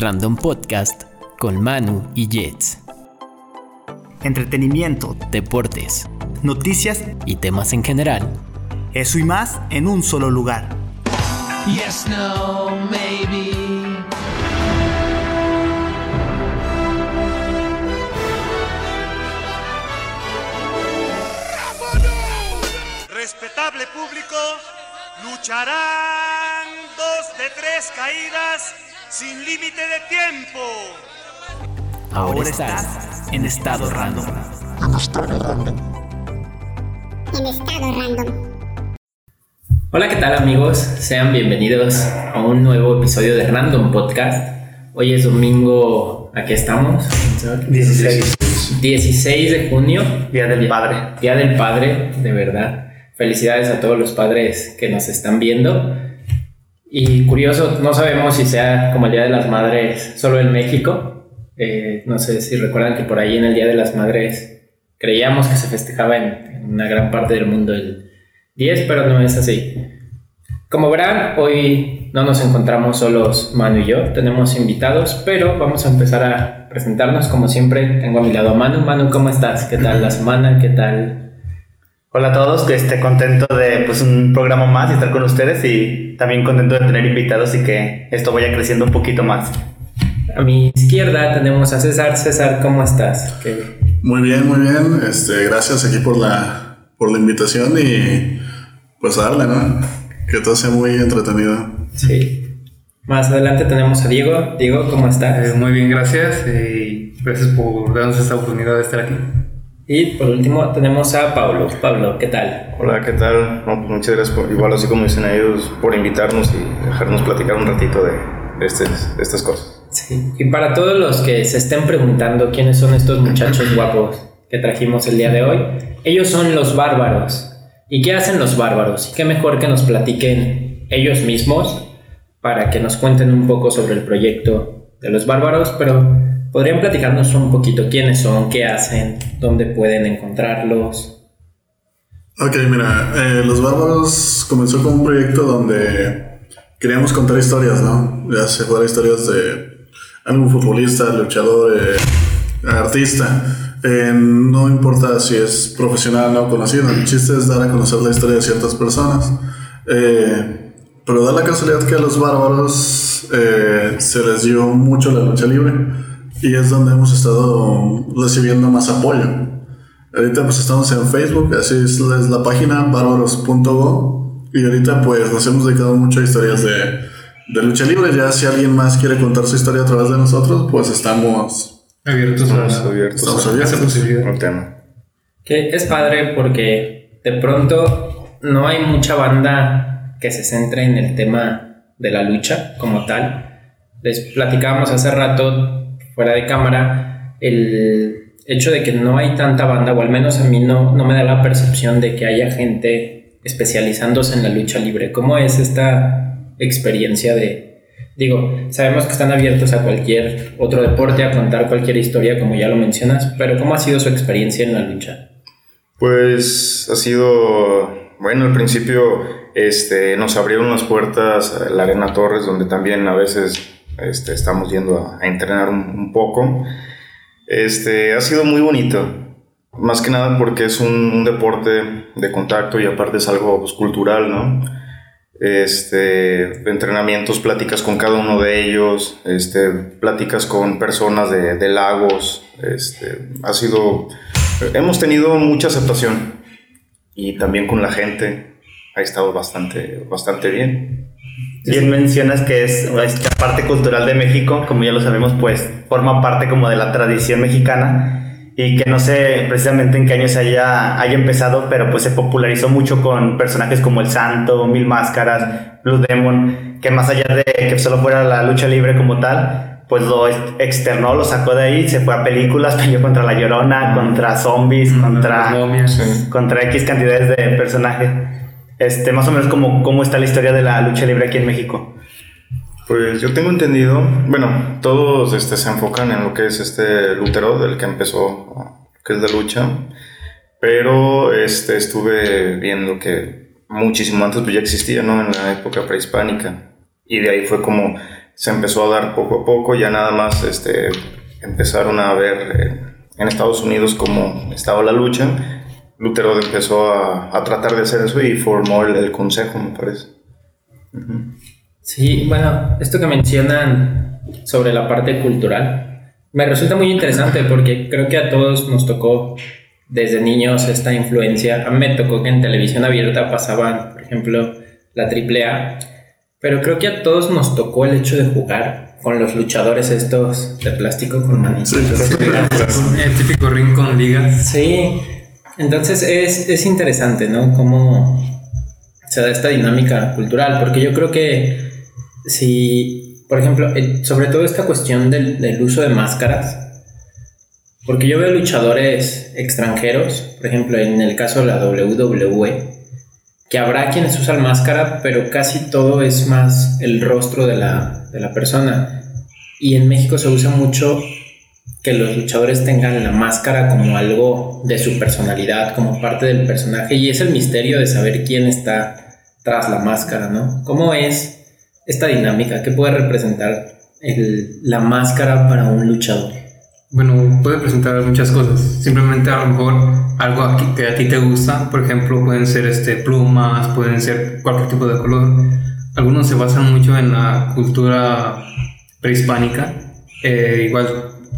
Random Podcast con Manu y Jets. Entretenimiento, Deportes noticias, y temas en general. eso y más en un solo lugar. Yes, no, maybe. Respetable público, lucharán dos de tres caídas sin límite de tiempo. Ahora, estás en estado random. en estado random. Hola, ¿qué tal amigos? Sean bienvenidos a un nuevo episodio de Random Podcast. Hoy es domingo, aquí estamos. 16. 16 de junio. Día del Padre. Día del Padre, de verdad. Felicidades a todos los padres que nos están viendo. Y curioso, no sabemos si sea como el Día de las Madres solo en México. Eh, no sé si recuerdan que por ahí en el Día de las Madres creíamos que se festejaba en, en una gran parte del mundo el 10, pero no es así. Como verán, hoy no nos encontramos solos Manu y yo, tenemos invitados, pero vamos a empezar a presentarnos. Como siempre, tengo a mi lado a Manu. Manu, ¿cómo estás? ¿Qué tal la semana? ¿Qué tal? Hola a todos, que esté contento de pues un programa más y estar con ustedes y también contento de tener invitados y que esto vaya creciendo un poquito más. A mi izquierda tenemos a César. César, ¿cómo estás? ¿Qué- Muy bien, muy bien. Este, gracias aquí por la, por la invitación y pues a darle, ¿no? Que todo sea muy entretenido. Sí. Más adelante tenemos a Diego. Diego, ¿cómo estás? Eh, muy bien, gracias. Y gracias por darnos esta oportunidad de estar aquí. Y por último tenemos a Pablo. Pablo, ¿qué tal? Hola, ¿qué tal? No, pues muchas gracias, por, igual así como dicen ellos, por invitarnos y dejarnos platicar un ratito de, estas- de estas cosas. Sí. Y para todos los que se estén preguntando quiénes son estos muchachos guapos que trajimos el día de hoy, ellos son los bárbaros. ¿Y qué hacen los bárbaros? Y qué mejor que nos platiquen ellos mismos para que nos cuenten un poco sobre el proyecto de los bárbaros, pero podrían platicarnos un poquito quiénes son, qué hacen, dónde pueden encontrarlos. Ok, mira, eh, Los Bárbaros comenzó como un proyecto donde queríamos contar historias, ¿no? Ya se fuera historias de algún futbolista, luchador, eh, artista. Eh, no importa si es profesional o conocido, el chiste es dar a conocer la historia de ciertas personas. Eh, pero da la casualidad que a los bárbaros eh, se les dio mucho la lucha libre y es donde hemos estado recibiendo más apoyo. Ahorita pues estamos en Facebook, así es la, es la página bárbaros.go y ahorita pues nos hemos dedicado mucho a historias de, de lucha libre. Ya si alguien más quiere contar su historia a través de nosotros, pues estamos, Abiertos Estamos a, abiertos estamos a abiertos. esa posibilidad. un tema. Que es padre porque de pronto no hay mucha banda que se centre en el tema de la lucha como tal. Les platicábamos hace rato, fuera de cámara, el hecho de que no hay tanta banda, o al menos a mí no, no me da la percepción de que haya gente especializándose en la lucha libre. ¿Cómo es esta experiencia de... Digo, sabemos que están abiertos a cualquier otro deporte, a contar cualquier historia, como ya lo mencionas, pero ¿cómo ha sido su experiencia en la lucha? Pues ha sido, bueno, al principio este, nos abrieron las puertas a la Arena Torres, donde también a veces este, estamos yendo a, a entrenar un, un poco. Este, ha sido muy bonito, más que nada porque es un, un deporte de contacto y aparte es algo pues, cultural, ¿no? Este, entrenamientos, pláticas con cada uno de ellos, este, pláticas con personas de, de lagos, este, ha sido, hemos tenido mucha aceptación y también con la gente ha estado bastante, bastante bien. Bien mencionas que es parte cultural de México, como ya lo sabemos, pues forma parte como de la tradición mexicana y que no sé precisamente en qué años haya, haya empezado, pero pues se popularizó mucho con personajes como El Santo, Mil Máscaras, Blue Demon, que más allá de que solo fuera la lucha libre como tal, pues lo ex- externó, lo sacó de ahí, se fue a películas, peleó contra La Llorona, contra zombies, contra, Las momias. contra X cantidades de personajes. Este, más o menos como cómo está la historia de la lucha libre aquí en México. Pues yo tengo entendido, bueno, todos este, se enfocan en lo que es este Lutero, del que empezó, que es de lucha, pero este, estuve viendo que muchísimo antes pues, ya existía, ¿no? En la época prehispánica. Y de ahí fue como se empezó a dar poco a poco, ya nada más este, empezaron a ver eh, en Estados Unidos cómo estaba la lucha. Lutero empezó a, a tratar de hacer eso y formó el, el consejo, me parece. Ujú. Sí, bueno, esto que mencionan sobre la parte cultural me resulta muy interesante porque creo que a todos nos tocó desde niños esta influencia. A mí me tocó que en televisión abierta pasaban, por ejemplo, la AAA, pero creo que a todos nos tocó el hecho de jugar con los luchadores estos de plástico con manitos. El típico ring con ligas. Sí, entonces es, es interesante, ¿no? Cómo se da esta dinámica cultural, porque yo creo que si, por ejemplo, sobre todo esta cuestión del, del uso de máscaras, porque yo veo luchadores extranjeros, por ejemplo, en el caso de la WWE, que habrá quienes usan máscara, pero casi todo es más el rostro de la, de la persona. Y en México se usa mucho que los luchadores tengan la máscara como algo de su personalidad, como parte del personaje, y es el misterio de saber quién está tras la máscara, ¿no? ¿Cómo es esta dinámica? ¿Qué puede representar la máscara para un luchador? Bueno, puede presentar muchas cosas. Simplemente a lo mejor algo que a ti te gusta, por ejemplo, pueden ser este, plumas, pueden ser cualquier tipo de color. Algunos se basan mucho en la cultura prehispánica, eh, igual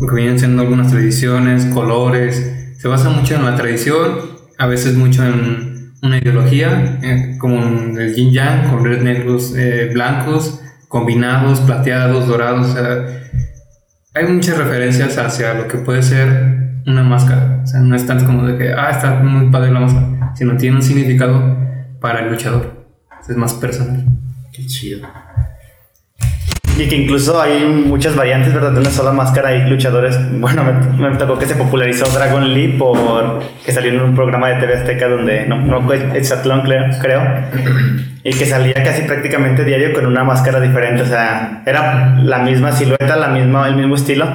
que vienen siendo algunas tradiciones, colores. Se basa mucho en la tradición, a veces mucho en una ideología, eh, como el yin yang, con red negros, eh, blancos, combinados, plateados, dorados. o sea, hay muchas referencias hacia lo que puede ser una máscara. O sea, no es tanto como de que, ah, está muy padre la máscara, sino tiene un significado para el luchador. Es más personal. Qué chido. Y que incluso hay muchas variantes, ¿verdad? De una sola máscara. Hay luchadores. Bueno, me, tocó que se popularizó Dragon Lee por que salió en un programa de TV Azteca donde no, no fue Exatlón, creo, creo. Y que salía casi prácticamente diario con una máscara diferente. O sea, era la misma silueta, la misma, el mismo estilo,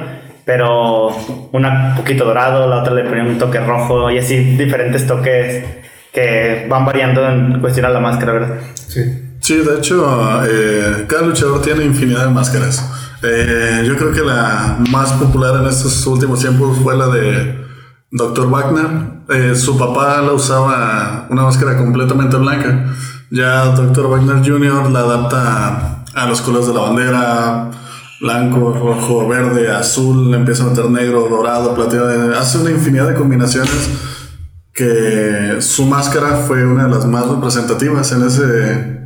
pero una poquito dorado, la otra le ponía un toque rojo y así diferentes toques que van variando en cuestión a la máscara, ¿verdad? Sí. Sí, de hecho, eh, cada luchador tiene infinidad de máscaras. Eh, yo creo que la más popular en estos últimos tiempos fue la de Dr. Wagner. Eh, su papá la usaba una máscara completamente blanca. Ya Dr. Wagner Jr. la adapta a los colores de la bandera, blanco, rojo, verde, azul, empieza a meter negro, dorado, plateado. Hace una infinidad de combinaciones que su máscara fue una de las más representativas en ese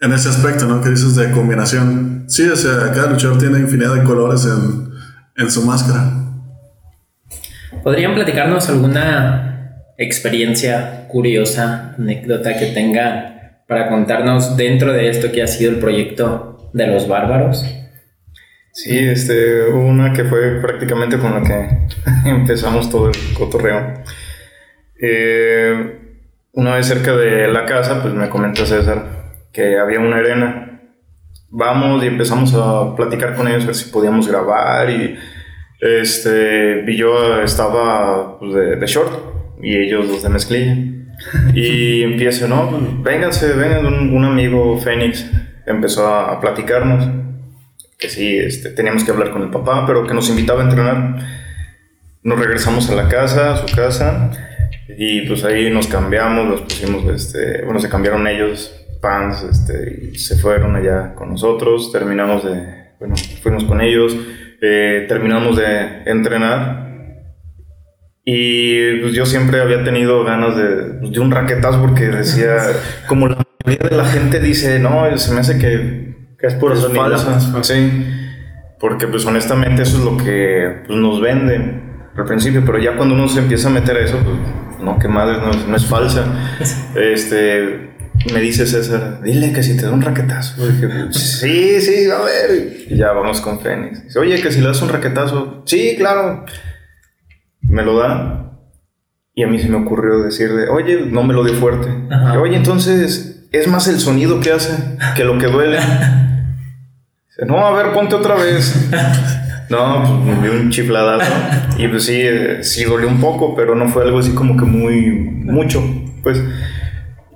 en ese aspecto, ¿no? Que dices de combinación. Sí, o sea, cada luchador tiene infinidad de colores en, en su máscara. ¿Podrían platicarnos alguna experiencia curiosa, anécdota que tengan para contarnos dentro de esto que ha sido el proyecto de los bárbaros? Sí, este, hubo una que fue prácticamente con la que empezamos todo el cotorreo. Eh, una vez cerca de la casa, pues me comentó César que había una arena. Vamos y empezamos a platicar con ellos, a ver si podíamos grabar y este, y yo estaba pues, de, de short y ellos los de mezclilla. Y empiezo, no, pues, vénganse, vengan, un, un amigo Fénix empezó a, a platicarnos que sí, este, teníamos que hablar con el papá, pero que nos invitaba a entrenar. Nos regresamos a la casa, a su casa, y pues ahí nos cambiamos, nos pusimos, este, bueno, se cambiaron ellos, pants, este, y se fueron allá con nosotros, terminamos de, bueno, fuimos con ellos, eh, terminamos de entrenar. Y pues yo siempre había tenido ganas de, pues, de un raquetazo porque decía, como la mayoría de la gente dice, no, se me hace que, Que es puro es sonido. falsa. Sí, porque pues honestamente eso es lo que pues, nos venden al principio, pero ya cuando uno se empieza a meter a eso, pues no, que madre, no, no es falsa. Este, me dice César, dile que si te da un raquetazo. Dije, sí, sí, a ver. Y ya vamos con Fénix. Dice, Oye, que si le das un raquetazo, sí, claro. Me lo da. Y a mí se me ocurrió decirle, oye, no me lo dio fuerte. Oye, entonces es más el sonido que hace que lo que duele. Dice, No, a ver, ponte otra vez. No, pues me dio un chifladazo. Y pues sí, eh, sí dolió un poco, pero no fue algo así como que muy mucho, pues.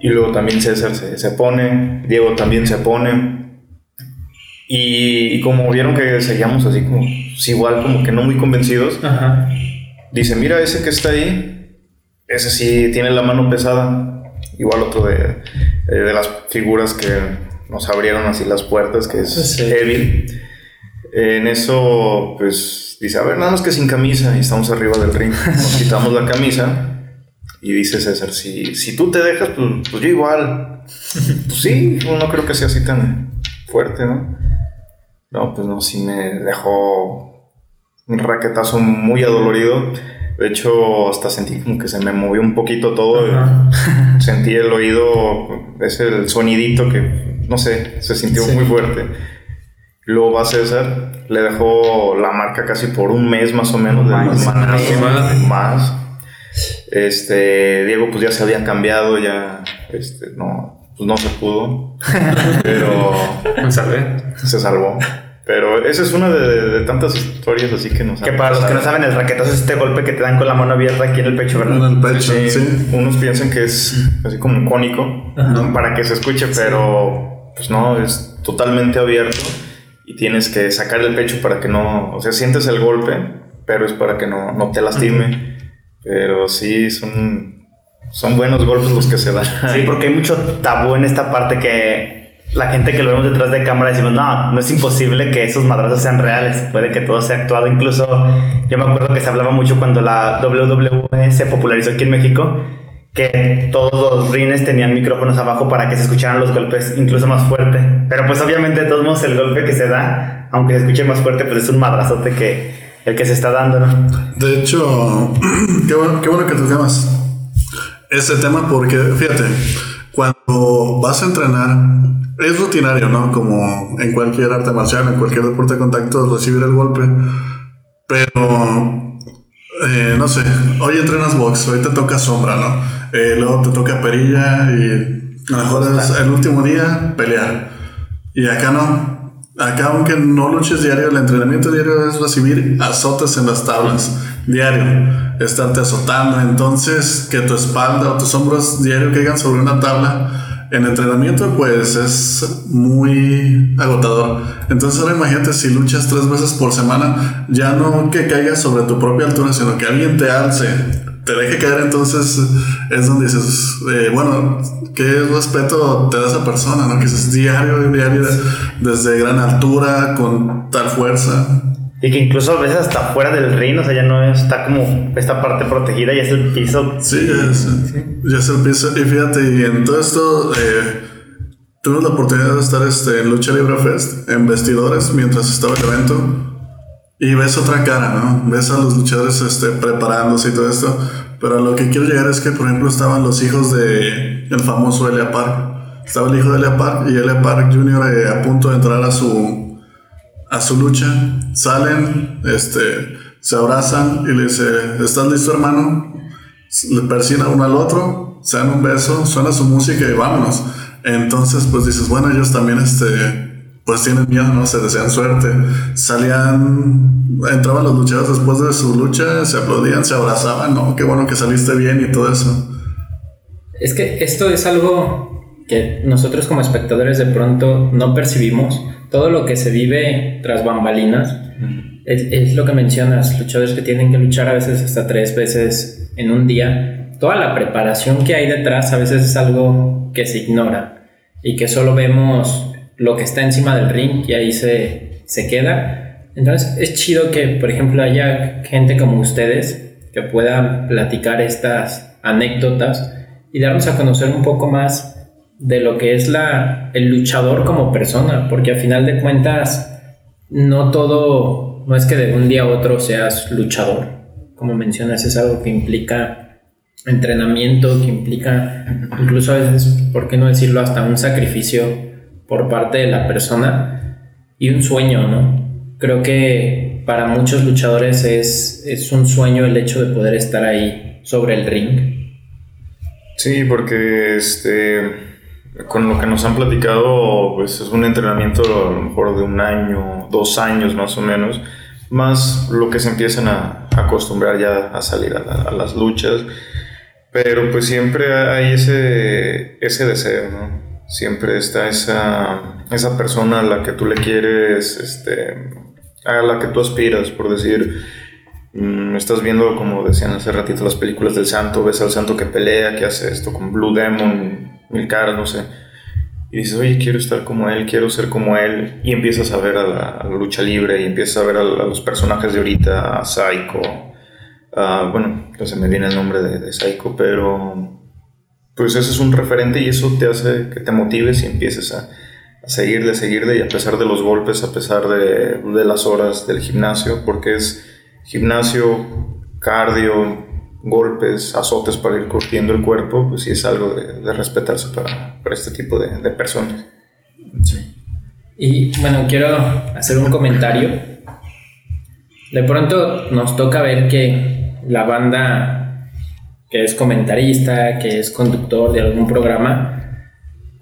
Y luego también César se, se pone, Diego también se pone. Y, y como vieron que seguíamos así como, pues, igual como que no muy convencidos, Ajá. dice, mira ese que está ahí, ese sí tiene la mano pesada. Igual otro de, eh, de las figuras que nos abrieron así las puertas, que es Sí. Evil. En eso, pues, dice, a ver, nada más que sin camisa, y estamos arriba del ring. Nos quitamos la camisa. Y dice César, si, si tú te dejas, pues, pues yo igual. Pues sí, no creo que sea así tan fuerte, ¿no? No, pues no, sí me dejó un raquetazo muy adolorido. De hecho, hasta sentí como que se me movió un poquito todo. sentí el oído, es el sonidito que, no sé, se sintió Sí. muy fuerte. Luego va César, le dejó la marca casi por un mes más o menos de Más. manazos, Más. más. Este, Diego pues ya se había cambiado, ya este, no, pues no se pudo, pero Me salvé. se salvó. Pero esa es una de, de tantas historias así que nos Que han para los que no saben, el raquetazo es este golpe que te dan con la mano abierta aquí en el pecho, En ¿verdad? el pecho, Sí, sí. Unos piensan que es así como cónico para que se escuche, pero pues no, es totalmente abierto y tienes que sacar el pecho para que no, o sea, sientes el golpe, pero es para que no, no te lastime. Pero sí, son, son buenos golpes los que se dan. Sí, porque hay mucho tabú en esta parte que la gente que lo vemos detrás de cámara decimos, no, no es imposible que esos madrazos sean reales, puede que todo sea actuado. Incluso yo me acuerdo que se hablaba mucho cuando la WWE se popularizó aquí en México, que todos los rines tenían micrófonos abajo para que se escucharan los golpes incluso más fuerte. Pero pues obviamente de todos modos el golpe que se da, aunque se escuche más fuerte, pues es un madrazote que el que se está dando, ¿no? De hecho, qué bueno, qué bueno que tocamos ese tema porque, fíjate, cuando vas a entrenar, es rutinario, ¿no? Como en cualquier arte marcial, en cualquier deporte de contacto, recibir el golpe. Pero, eh, no sé, hoy entrenas box, hoy te toca sombra, ¿no? Eh, luego te toca perilla y a lo mejor es el último día pelear. Y acá no. Acá, aunque no luches diario, el entrenamiento diario es recibir azotes en las tablas. Diario. Estarte azotando. Entonces, que tu espalda o tus hombros diario caigan sobre una tabla. En entrenamiento, pues es muy agotador. Entonces, ahora imagínate si luchas tres veces por semana, ya no que caigas sobre tu propia altura, sino que alguien te alce, te deje caer. Entonces, es donde dices, eh, bueno, qué respeto te da esa persona, ¿no? Que es diario, diario, desde gran altura, con tal fuerza. Y que incluso a veces hasta fuera del ring, o sea, ya no está como esta parte protegida, ya es el piso. Sí, ya es, ya es el piso. Y fíjate, y en todo esto, eh, tuve la oportunidad de estar este, en Lucha Libre Fest, en vestidores, mientras estaba el evento. Y ves otra cara, ¿no? Ves a los luchadores este, preparándose y todo esto. Pero lo que quiero llegar es que, por ejemplo, estaban los hijos de el famoso Elia Park. Estaba el hijo de Elia Park y Elia Park Jr. eh, a punto de entrar a su a su lucha, salen, este, se abrazan y le dice, ¿estás listo hermano? Le persina uno al otro, se dan un beso, suena su música y vámonos. Entonces, pues dices, bueno, ellos también, este, pues tienen miedo, ¿no? Se desean suerte. Salían, entraban los luchadores después de su lucha, se aplaudían, se abrazaban, ¿no? Qué bueno que saliste bien y todo eso. Es que esto es algo que nosotros como espectadores de pronto no percibimos. Todo lo que se vive tras bambalinas es, es lo que mencionas, luchadores que tienen que luchar a veces hasta tres veces en un día. Toda la preparación que hay detrás a veces es algo que se ignora y que solo vemos lo que está encima del ring y ahí se, se queda. Entonces es chido que, por ejemplo, haya gente como ustedes que puedan platicar estas anécdotas y darnos a conocer un poco más de lo que es la, el luchador como persona, porque al final de cuentas no todo, no es que de un día a otro seas luchador, como mencionas, es algo que implica entrenamiento, que implica incluso a veces, ¿por qué no decirlo?, hasta un sacrificio por parte de la persona y un sueño, ¿no? Creo que para muchos luchadores es, es un sueño el hecho de poder estar ahí sobre el ring. Sí, porque este, con lo que nos han platicado, pues es un entrenamiento a lo mejor de un año, dos años más o menos, más lo que se empiezan a acostumbrar ya a salir a, la- a las luchas. Pero pues siempre hay ese, ese deseo, ¿no? Siempre está esa, esa persona a la que tú le quieres, este, a la que tú aspiras, por decir, mm, estás viendo, como decían hace ratito, las películas del santo, ves al santo que pelea, que hace esto con Blue Demon, mil caras, no sé. Y dices, oye, quiero estar como él, quiero ser como él. Y empiezas a ver a la, lucha libre y empiezas a ver a, los personajes de ahorita, a Psycho. bueno, no se me viene el nombre de, de Psycho, pero pues ese es un referente y eso te hace que te motives y empieces a, a seguirle, seguirle y a pesar de los golpes, a pesar de, de las horas del gimnasio, porque es gimnasio, cardio, golpes, azotes para ir curtiendo el cuerpo, pues sí es algo de, respetarse para, para este tipo de, de personas. Y bueno, quiero hacer un comentario. De pronto nos toca ver que la banda que es comentarista, que es conductor de algún programa,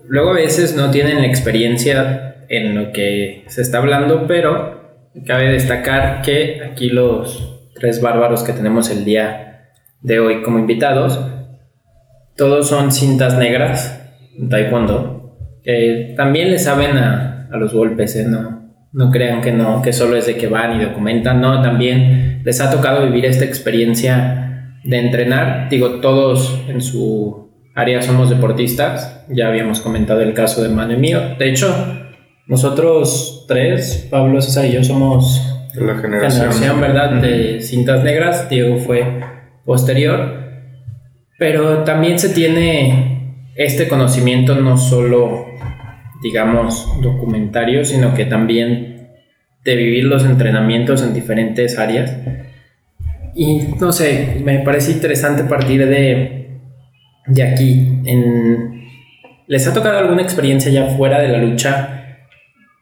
luego a veces no tienen experiencia en lo que se está hablando, pero cabe destacar que aquí los tres bárbaros que tenemos el día de hoy como invitados, todos son cintas negras taekwondo, que también le saben a, a los golpes, ¿eh? no, no crean que no, que solo es de que van y documentan, no, también les ha tocado vivir esta experiencia de entrenar, digo, todos en su área somos deportistas, ya habíamos comentado el caso de Manu y mío, de hecho, nosotros tres, Pablo, César y yo somos la generación. generación, ¿verdad? De cintas negras, Diego fue posterior, pero también se tiene este conocimiento no solo, digamos, documentario, sino que también de vivir los entrenamientos en diferentes áreas. Y no sé, me parece interesante partir de, de aquí. ¿Les ha tocado alguna experiencia ya fuera de la lucha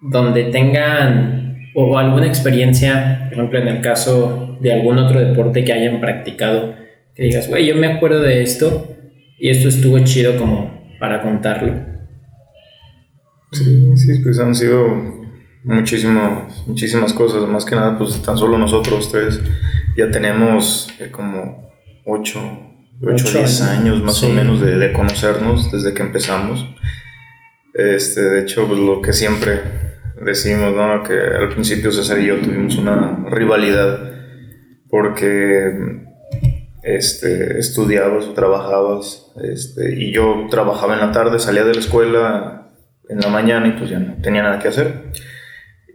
donde tengan o alguna experiencia, por ejemplo, en el caso de algún otro deporte que hayan practicado, que digas, güey, yo me acuerdo de esto y esto estuvo chido como para contarlo? Sí, sí, pues han sido muchísimas, muchísimas cosas, más que nada, pues tan solo nosotros tres ya tenemos eh, como 8, 8 Ocho 10 años. años más Sí. o menos de, de conocernos desde que empezamos. Este, de hecho, pues lo que siempre decimos, ¿no? Que al principio César y yo tuvimos una rivalidad porque este, estudiabas o trabajabas este, y yo trabajaba en la tarde, salía de la escuela en la mañana y pues ya no tenía nada que hacer.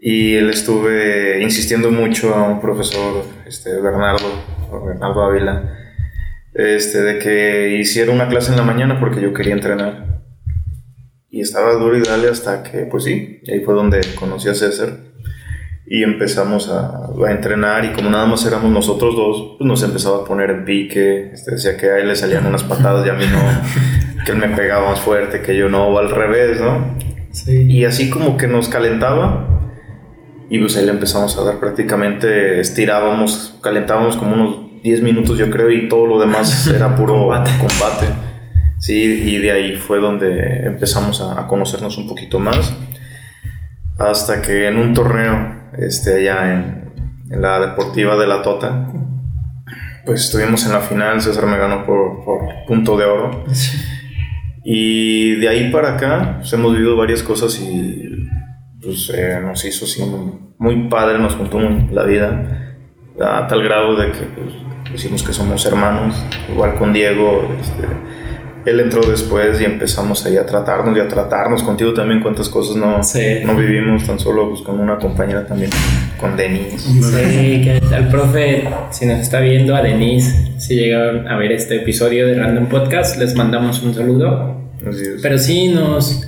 Y le estuve insistiendo mucho a un profesor, este, Bernardo, Bernardo Ávila, este, de que hiciera una clase en la mañana porque yo quería entrenar. Y estaba duro y dale hasta que, pues sí, ahí fue donde conocí a César y empezamos a, a entrenar y como nada más éramos nosotros dos, pues nos empezaba a poner en pique, este, decía que a él le salían unas patadas y a mí no, que él me pegaba más fuerte, que yo no, o al revés, ¿no? Y así como que nos calentaba y pues ahí le empezamos a dar prácticamente, estirábamos, calentábamos como unos 10 minutos yo creo y todo lo demás era puro Combate. combate. Sí, y de ahí fue donde empezamos a, a conocernos un poquito más. Hasta que en un torneo, este, allá en, en la deportiva de la Tota, pues estuvimos en la final, César me ganó por, por punto de oro. Y de ahí para acá pues, hemos vivido varias cosas y pues eh, nos hizo así muy padre, nos juntó la vida a tal grado de que pues, decimos que somos hermanos, igual con Diego, este, él entró después y empezamos ahí a tratarnos y a tratarnos, contigo también cuántas cosas no, Sí. no vivimos, tan solo pues, con una compañera también, con Denise. Sí, que al profe, si nos está viendo, a Denise, si llegaron a ver este episodio de Random Podcast, les mandamos un saludo. Así es. Pero sí nos,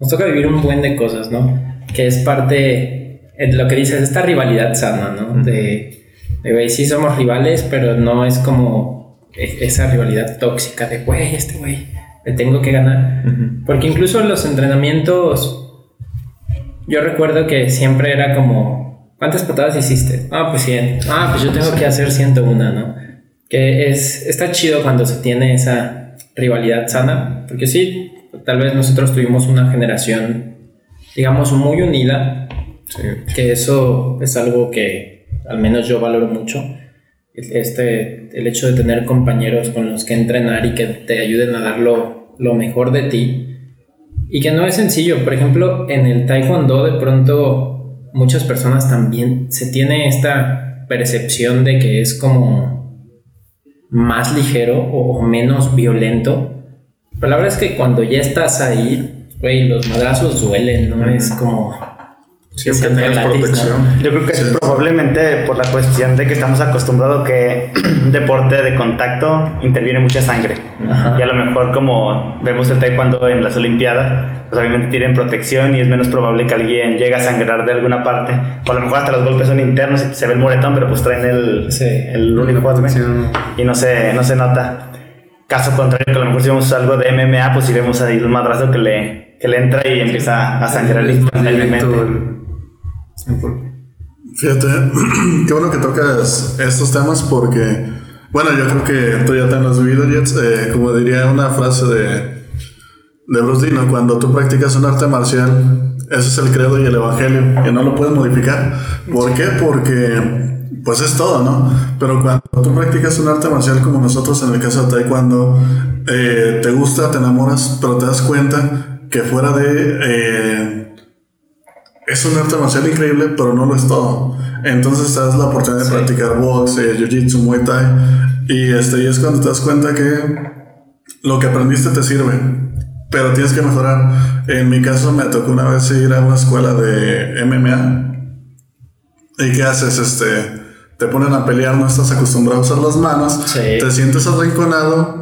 nos toca vivir un buen de cosas, ¿no? Que es parte, de lo que dices, esta rivalidad sana, ¿no? De, de, güey, sí somos rivales, pero no es como e- esa rivalidad tóxica de, güey, este güey, le tengo que ganar. Porque incluso en los entrenamientos, yo recuerdo que siempre era como, ¿cuántas patadas hiciste? Ah, pues 100. Ah, pues yo tengo que hacer 101, ¿no? Que es, está chido cuando se tiene esa rivalidad sana, porque sí, tal vez nosotros tuvimos una generación, digamos, muy unida, Sí. que eso es algo que al menos yo valoro mucho. Este, el hecho de tener compañeros con los que entrenar y que te ayuden a dar lo, lo mejor de ti. Y que no es sencillo. Por ejemplo, en el taekwondo de pronto muchas personas también se tiene esta percepción de que es como más ligero o menos violento. Pero la verdad es que cuando ya estás ahí, güey, los madrazos duelen, ¿no? Es como... Siempre tienes gratis, ¿no? protección. Yo creo que es probablemente por la cuestión de que estamos acostumbrados que un deporte de contacto interviene mucha sangre. Ajá. Y a lo mejor como vemos el taekwondo en las olimpiadas, pues obviamente tienen protección y es menos probable que alguien llegue a sangrar de alguna parte. O a lo mejor hasta los golpes son internos y se ve el moretón, pero pues traen el, Sí. el uniforme protección. y no se, no se nota. Caso contrario, que a lo mejor si vemos algo de MMA, pues si vemos ahí un madrazo que le, que le entra y empieza a sangrar más instantáneamente. el- Fíjate, qué bueno que tocas estos temas porque, bueno, yo creo que tú ya te lo has vivido, Jets. eh, como diría una frase de, de Bruce Lee, ¿no? cuando tú practicas un arte marcial, ese es el credo y el evangelio, que no lo puedes modificar. ¿Por qué? Porque, pues es todo, ¿no? Pero cuando tú practicas un arte marcial como nosotros, en el caso de Taekwondo, eh, te gusta, te enamoras, pero te das cuenta que fuera de... eh, es un arte marcial increíble, pero no lo es todo. Entonces te das la oportunidad de practicar box, eh, jiu-jitsu, muay thai. Y, este, y es cuando te das cuenta que lo que aprendiste te sirve, pero tienes que mejorar. En mi caso me tocó una vez ir a una escuela de MMA. ¿Y qué haces? Este, te ponen a pelear, no estás acostumbrado a usar las manos, Sí. te sientes arrinconado,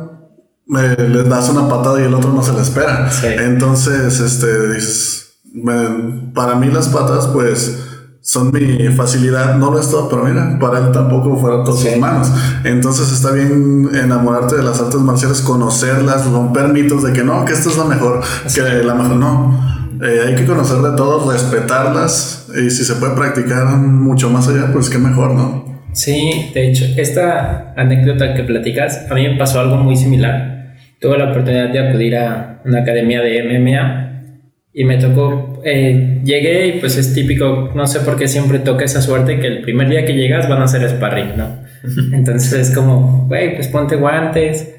me, le das una patada y el otro no se la espera. Sí. Entonces, este, dices, me- para mí las patas, pues, son mi facilidad, no lo es todo, pero mira, para él tampoco fueron todas sus manos. Entonces está bien enamorarte de las artes marciales, conocerlas, romper mitos de que no, que esta es la mejor, que la mejor no. Eh, hay que conocer de todo, respetarlas y si se puede practicar mucho más allá, pues qué mejor, ¿no? Sí, de hecho, esta anécdota que platicas, a mí me pasó algo muy similar. Tuve la oportunidad de acudir a una academia de MMA y me tocó, eh, llegué y pues es típico, no sé por qué siempre toca esa suerte que el primer día que llegas van a hacer sparring, ¿no? Entonces es como, güey, pues ponte guantes.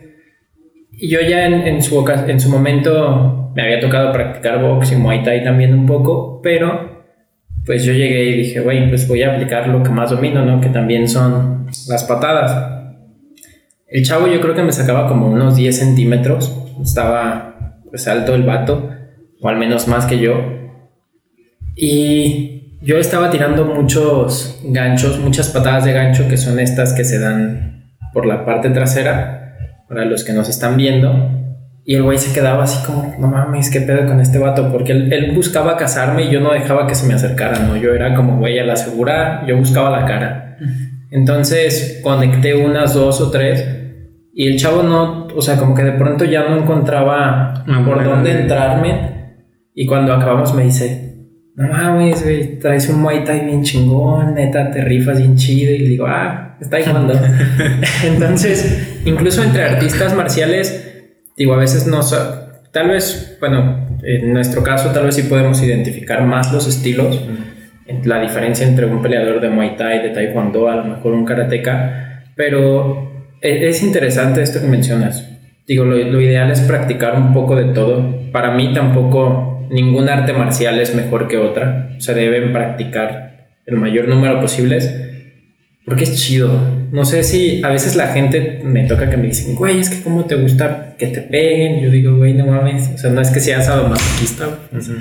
Y yo ya en, en su, en su momento me había tocado practicar box y muay thai también un poco, pero pues yo llegué y dije, güey, pues voy a aplicar lo que más domino, ¿no? Que también son las patadas. El chavo yo creo que me sacaba como unos 10 centímetros, estaba pues alto el vato, o al menos más que yo. Y yo estaba tirando muchos ganchos, muchas patadas de gancho, que son estas que se dan por la parte trasera, para los que nos están viendo. Y el güey se quedaba así como, no mames, qué pedo con este vato, porque él, él buscaba casarme y yo no dejaba que se me acercara, ¿no? Yo era como, güey, a la segura, yo buscaba la cara. Entonces conecté unas dos o tres y el chavo no, o sea, como que de pronto ya no encontraba Una por manera dónde de- entrarme. Y cuando acabamos me dice, no mames, güey, traes un Muay Thai bien chingón, neta, te rifas bien chido. Y le digo, ah, está cuando. Entonces, incluso entre artistas marciales, digo, a veces no, tal vez, bueno, en nuestro caso tal vez sí podemos identificar más los estilos, la diferencia entre un peleador de Muay Thai, de Taekwondo, a lo mejor un karateca, pero e- es interesante esto que mencionas. Digo, lo, lo ideal es practicar un poco de todo. Para mí tampoco ningún arte marcial es mejor que otra. Se deben practicar el mayor número posibles porque es chido. No sé si a veces la gente me toca que me dicen, güey, es que cómo te gusta que te peguen. Yo digo, güey, no mames. O sea, no es que seas sadomasoquista o sea,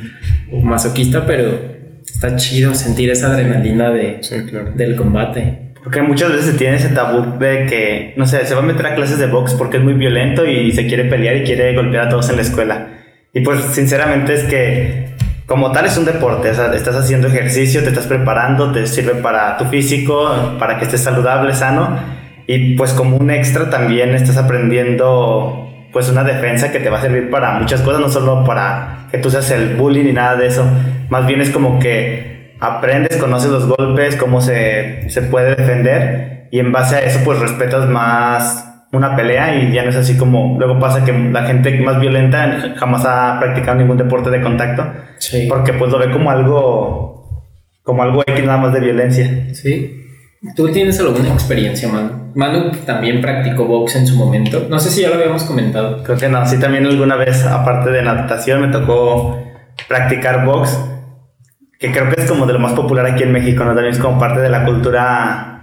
o masoquista, pero está chido sentir esa adrenalina de, Sí, claro. del combate. Porque muchas veces se tiene ese tabú de que, no sé, se va a meter a clases de box porque es muy violento y se quiere pelear y quiere golpear a todos en la escuela. Y pues sinceramente es que como tal es un deporte, o sea, estás haciendo ejercicio, te estás preparando, te sirve para tu físico, para que estés saludable, sano. Y pues como un extra también estás aprendiendo pues una defensa que te va a servir para muchas cosas, no solo para que tú seas el bully ni nada de eso. Más bien es como que aprendes, conoces los golpes, cómo se, se puede defender y en base a eso pues respetas más una pelea y ya no es así como luego pasa que la gente más violenta jamás ha practicado ningún deporte de contacto Sí. porque pues lo ve como algo como algo X nada más de violencia. Sí. ¿Tú tienes alguna experiencia, Manu? Manu también practicó box en su momento. No sé si ya lo habíamos comentado. Creo que no, sí también alguna vez, aparte de natación, me tocó practicar box, creo que es como de lo más popular aquí en México. También es como parte de la cultura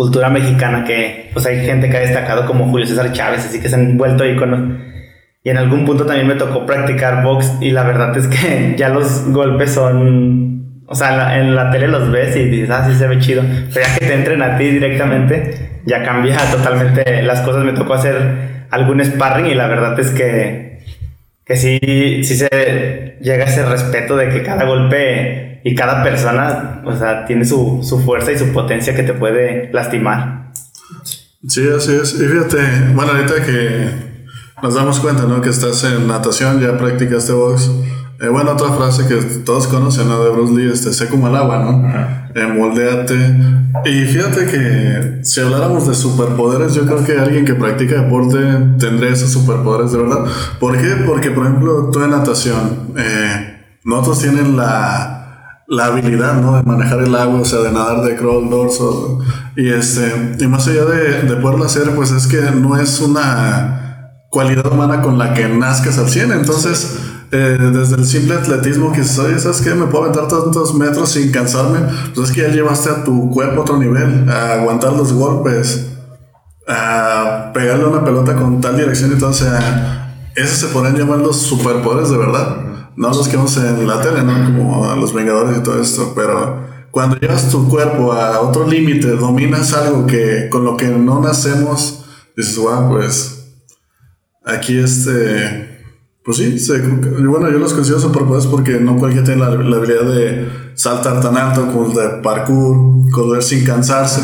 cultura mexicana que pues hay gente que ha destacado como Julio César Chávez, así que se han vuelto íconos. Y en algún punto también me tocó practicar box y la verdad es que ya los golpes son, o sea, en la, en la tele los ves y dices, ah, sí se ve chido, pero ya que te entren a ti directamente, ya cambia totalmente las cosas. Me tocó hacer algún sparring y la verdad es que, que sí, sí se llega ese respeto de que cada golpe y cada persona, o sea, tiene su, su fuerza y su potencia que te puede lastimar. Sí, así es. Y fíjate, bueno, ahorita que nos damos cuenta, ¿no? Que estás en natación, ya practicaste box. Eh, bueno, otra frase que todos conocen, ¿no? De Bruce Lee, este, sé como el agua, ¿no? Eh, moldeate. Y fíjate que si habláramos de superpoderes, yo creo que alguien que practica deporte tendría esos superpoderes, de verdad. ¿Por qué? Porque, por ejemplo, tú en natación, eh, nosotros tienen la la habilidad, ¿no? De manejar el agua, o sea, de nadar de crawl, dorso. Y, este, y más allá de, de poderlo hacer, pues es que no es una cualidad humana con la que nazcas al 100. Entonces, eh, desde el simple atletismo que soy, ¿sabes qué? Me puedo aventar tantos metros sin cansarme. Pues es que ya llevaste a tu cuerpo a otro nivel, a aguantar los golpes, a pegarle una pelota con tal dirección. Entonces, eso se podrían llamar los superpoderes de verdad no los que vemos en la tele, ¿no? Como a los Vengadores y todo esto, pero cuando llevas tu cuerpo a otro límite, dominas algo que con lo que no nacemos, dices, wow, pues aquí este... Pues sí, bueno, yo los considero superpoderes porque no cualquiera tiene la, habilidad de saltar tan alto como el de parkour, correr sin cansarse,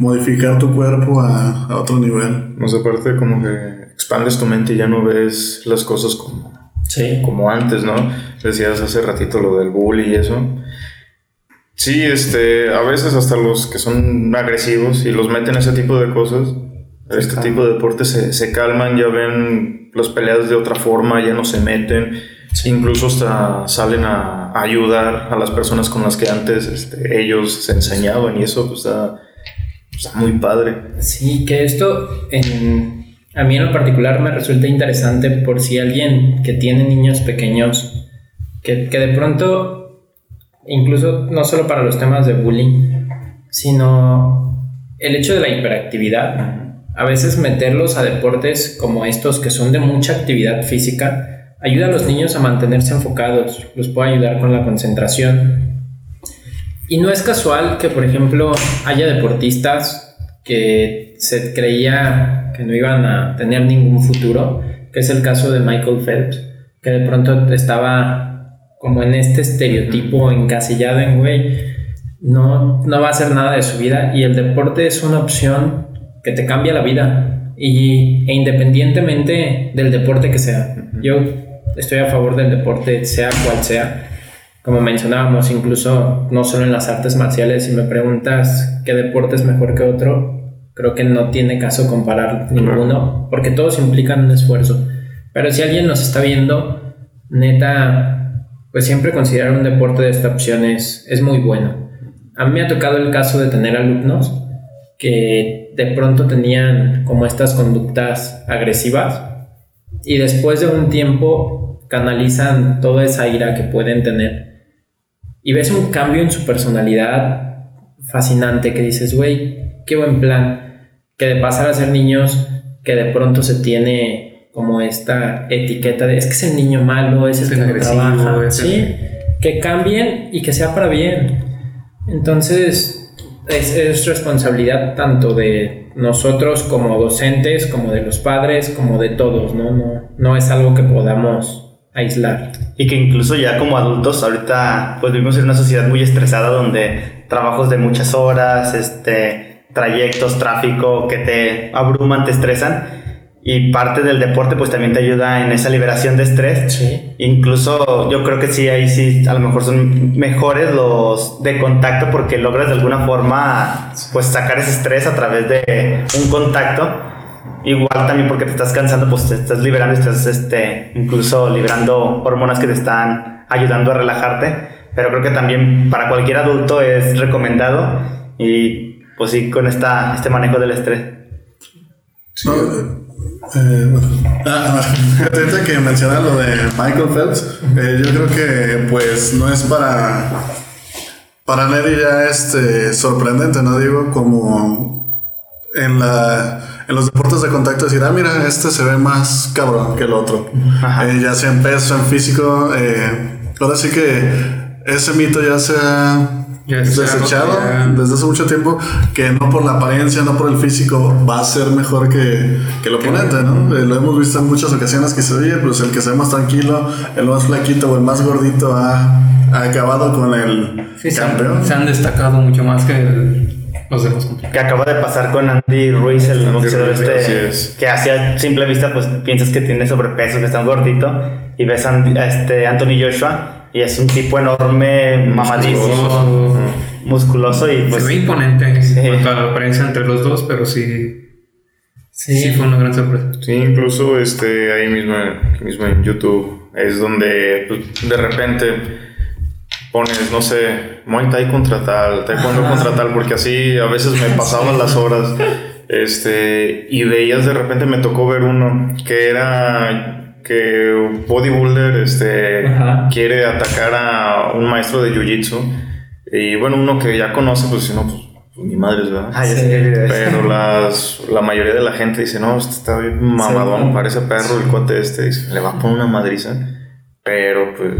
modificar tu cuerpo a, a otro nivel. No sé, aparte como que expandes tu mente y ya no ves las cosas como Sí. Como antes, ¿no? Decías hace ratito lo del bully y eso. Sí, este, a veces hasta los que son agresivos y los meten ese tipo de cosas, este tipo de deportes se, se, calman, ya ven los peleados de otra forma, ya no se meten, incluso hasta salen a, ayudar a las personas con las que antes este, ellos se enseñaban y eso pues está, está muy padre. Sí, que esto en, a mí en lo particular me resulta interesante por si alguien que tiene niños pequeños, que, de pronto, incluso no solo para los temas de bullying, sino el hecho de la hiperactividad, a veces meterlos a deportes como estos que son de mucha actividad física, ayuda a los niños a mantenerse enfocados, los puede ayudar con la concentración. Y no es casual que, por ejemplo, haya deportistas que se creía que no iban a tener ningún futuro, que es el caso de Michael Phelps, que de pronto estaba como en este estereotipo encasillado en, güey, no, no va a hacer nada de su vida y el deporte es una opción que te cambia la vida y, e independientemente del deporte que sea. Yo estoy a favor del deporte, sea cual sea. Como mencionábamos, incluso no solo en las artes marciales, si me preguntas qué deporte es mejor que otro, creo que no tiene caso comparar ninguno, porque todos implican un esfuerzo. Pero si alguien nos está viendo, neta, pues siempre considerar un deporte de esta opción es, muy bueno. A mí me ha tocado el caso de tener alumnos que de pronto tenían como estas conductas agresivas y después de un tiempo canalizan toda esa ira que pueden tener y ves un cambio en su personalidad fascinante que dices, güey, qué buen plan que de pasar a ser niños que de pronto se tiene como esta etiqueta de es que es el niño malo, es el que no trabaja, ¿sí? que cambien y que sea para bien. Entonces es, es, responsabilidad tanto de nosotros como docentes, como de los padres, como de todos, ¿no? No, no es algo que podamos aislar. Y que incluso ya como adultos, ahorita pues vivimos en una sociedad muy estresada donde trabajos de muchas horas, este trayectos, tráfico que te abruman, te estresan. Y parte del deporte pues también te ayuda en esa liberación de estrés. Sí. Incluso yo creo que sí, ahí sí, a lo mejor son mejores los de contacto porque logras de alguna forma pues sacar ese estrés a través de un contacto. Igual también porque te estás cansando, pues te estás liberando, estás este, incluso liberando hormonas que te están ayudando a relajarte. Pero creo que también para cualquier adulto es recomendado y pues sí, con esta, este manejo del estrés. No, eh, bueno. Ah, ahorita que mencionas lo de Michael Phelps, eh, yo creo que pues no es para para nadie ya este sorprendente, no digo como en la en los deportes de contacto decir, ah, mira, este se ve más cabrón que el otro. Eh, ya sea en peso, en físico. eh, ahora sí que ese mito ya se ha Ya se ha desechado ya. desde hace mucho tiempo, que no por la apariencia, no por el físico, va a ser mejor que, que el oponente, ¿no? Eh, lo hemos visto en muchas ocasiones que se oye, pues el que se ve más tranquilo, el más flaquito o el más gordito ha, ha acabado con el Sí, se, han, campeón. se han destacado mucho más que el- los de los complicados. Que acaba de pasar con Andy Ruiz, el boxeador este, es. que hacia simple vista pues piensas que tiene sobrepeso, que está un gordito, y ves a este Anthony Joshua y es un tipo enorme, mamadísimo, musculoso y pues se ve imponente Sí. en cuanto a la apariencia entre los dos, pero sí, sí, Sí. fue una gran sorpresa. Sí, incluso este, ahí mismo, mismo en YouTube es donde pues, de repente pones, no sé, Muay Thai contra tal, Taekwondo contra tal, porque así a veces me pasaban las horas este, y veías de repente me tocó ver uno que era que un bodybuilder este, Ajá. quiere atacar a un maestro de Jiu-Jitsu y bueno, uno que ya conoce, pues si no, pues, pues ni madres, ¿verdad? Ah, ya sé video es. Pero las, la mayoría de la gente dice, no, este está bien mamadón, Sí. parece perro el cuate este, dice, le va a poner una madriza. Pero pues,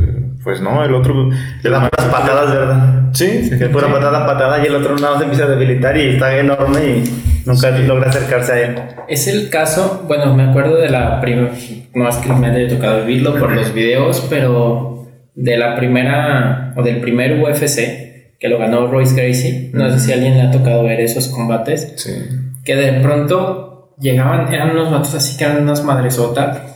pues no, el otro... le da puras patadas, ¿verdad? Sí, Que es pura patada, patada y el otro nada se empieza a debilitar y está enorme y nunca logra acercarse a él. Es el caso, bueno, me acuerdo de la primera, no es que me haya tocado vivirlo por los videos, pero de la primera, o del primer UFC, que lo ganó Royce Gracie, no sé si a alguien le ha tocado ver esos combates, sí. que de pronto llegaban, eran unos vatos así que eran unas madresotas,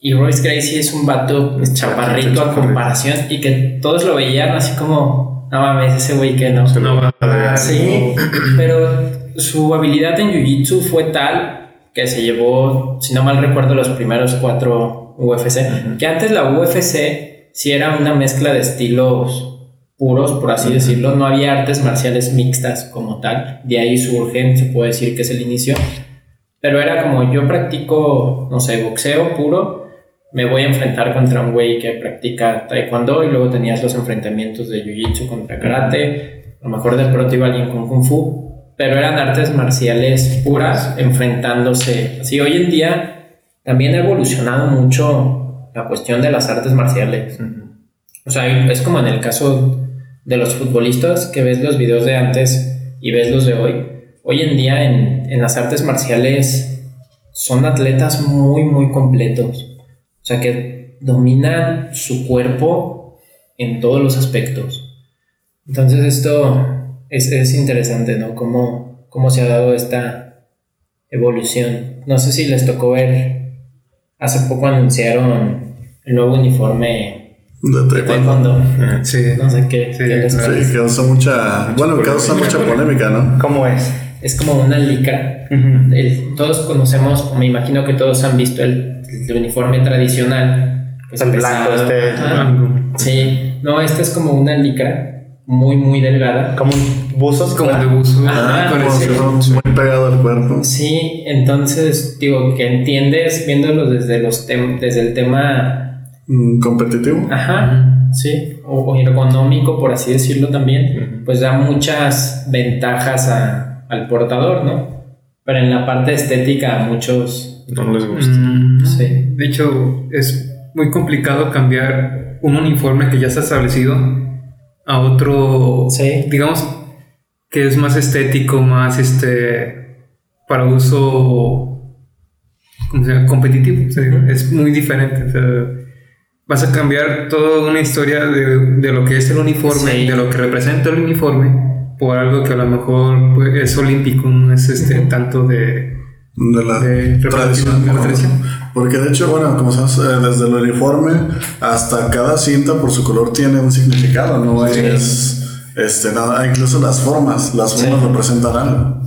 y Royce Gracie es un vato pues, chaparrito a comparación, y que todos lo veían así como, no mames, ese güey que no. Se lo va a Sí, pero su habilidad en Jiu-Jitsu fue tal que se llevó, si no mal recuerdo, los primeros cuatro UFC. Que antes la UFC sí era una mezcla de estilos puros, por así decirlo. No había artes marciales mixtas como tal. De ahí surgen, se puede decir que es el inicio. Pero era como yo practico, no sé, boxeo puro. Me voy a enfrentar contra un güey que practica taekwondo y luego tenías los enfrentamientos de jiu-jitsu contra karate. A lo mejor de pronto iba alguien con kung fu. Pero eran artes marciales puras enfrentándose. Así hoy en día también ha evolucionado mucho la cuestión de las artes marciales. O sea, es como en el caso de los futbolistas que ves los videos de antes y ves los de hoy. Hoy en día en, en las artes marciales son atletas muy, muy completos. O sea, que dominan su cuerpo en todos los aspectos. Entonces esto es, es interesante, ¿no? Cómo, cómo se ha dado esta evolución. No sé si les tocó ver, hace poco anunciaron el nuevo uniforme De taekwondo. taekwondo. Sí, No sé qué, Sí, qué. Sí, causa mucha, bueno, causa mucha polémica, ¿no? ¿Cómo es? Es como una licra. El- todos conocemos, o me imagino que todos han visto el, el uniforme tradicional. El blanco, este. Ajá. Sí, no, esta es como una licra muy, muy delgada. Como un buzo. Como de buzo. Ajá, Ah, fuera muy pegado al cuerpo. Sí, entonces digo que entiendes viéndolo desde los tem- desde el tema, Mm, Competitivo. ajá, sí, o, o ergonómico por así decirlo también, pues da muchas ventajas a- al portador, ¿no? Pero en la parte estética a muchos, No les gusta. Mm, sí, De hecho, es muy complicado cambiar un uniforme que ya está establecido a otro, Sí. digamos, que es más estético, más este, para uso ¿cómo se llama? competitivo. o sea, es muy diferente. o sea, vas a cambiar toda una historia de, de lo que es el uniforme, Sí. de lo que representa el uniforme, por algo que a lo mejor pues, es olímpico, no es este, tanto de de la de tradición. de la tradición. Porque de hecho, bueno, como sabes, eh, desde el uniforme hasta cada cinta por su color tiene un significado, no es este nada, incluso las formas, las Sí. formas representan algo.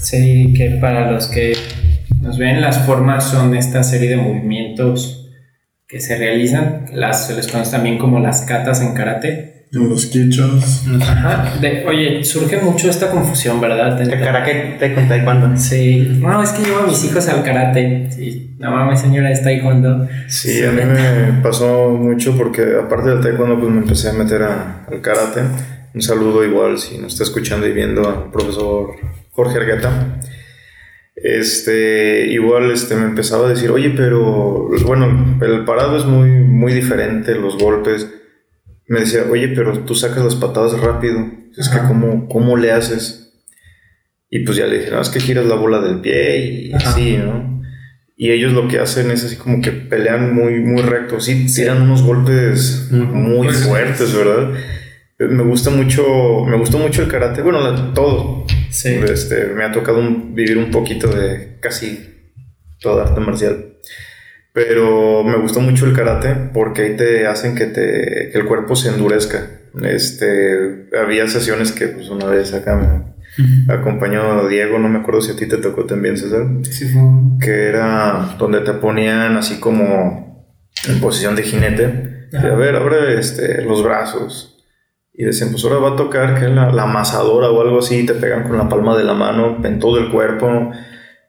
sí, que para los que nos ven las formas son esta serie de movimientos que se realizan, las, se les conoce también como las katas en karate, en los quichos. Ajá. De- oye, surge mucho esta confusión, ¿verdad? El karate te con taekwondo. Sí. No, es que llevo a mis hijos al karate. Sí. No mames, señora, es taekwondo. Sí, a mí me pasó mucho porque aparte del taekwondo pues me empecé a meter a- al karate. Un saludo igual si nos está escuchando y viendo al profesor Jorge Argueta. Este, igual este, me empezaba a decir, oye, pero bueno, el parado es muy, muy diferente, los golpes. Me decía, oye, pero tú sacas las patadas rápido. Es que, ¿cómo, ¿cómo le haces? Y pues ya le dije, no, es que giras la bola del pie y Ajá. así, ¿no? Y ellos lo que hacen es así como que pelean muy, muy recto. Sí, tiran unos golpes muy fuertes, ¿verdad? Me gusta mucho, me gustó mucho el karate. Bueno, la- todo. Sí. Este, me ha tocado un- vivir un poquito de casi toda arte marcial. Pero me gustó mucho el karate porque ahí te hacen que, te, que el cuerpo se endurezca. Este, había sesiones que pues una vez acá me acompañó Diego, no me acuerdo si a ti te tocó también, César Sí, fue. que era donde te ponían así como en posición de jinete. Y a ver, abre este, los brazos. Y decían, pues ahora va a tocar que la, la amasadora o algo así. Te pegan con la palma de la mano en todo el cuerpo.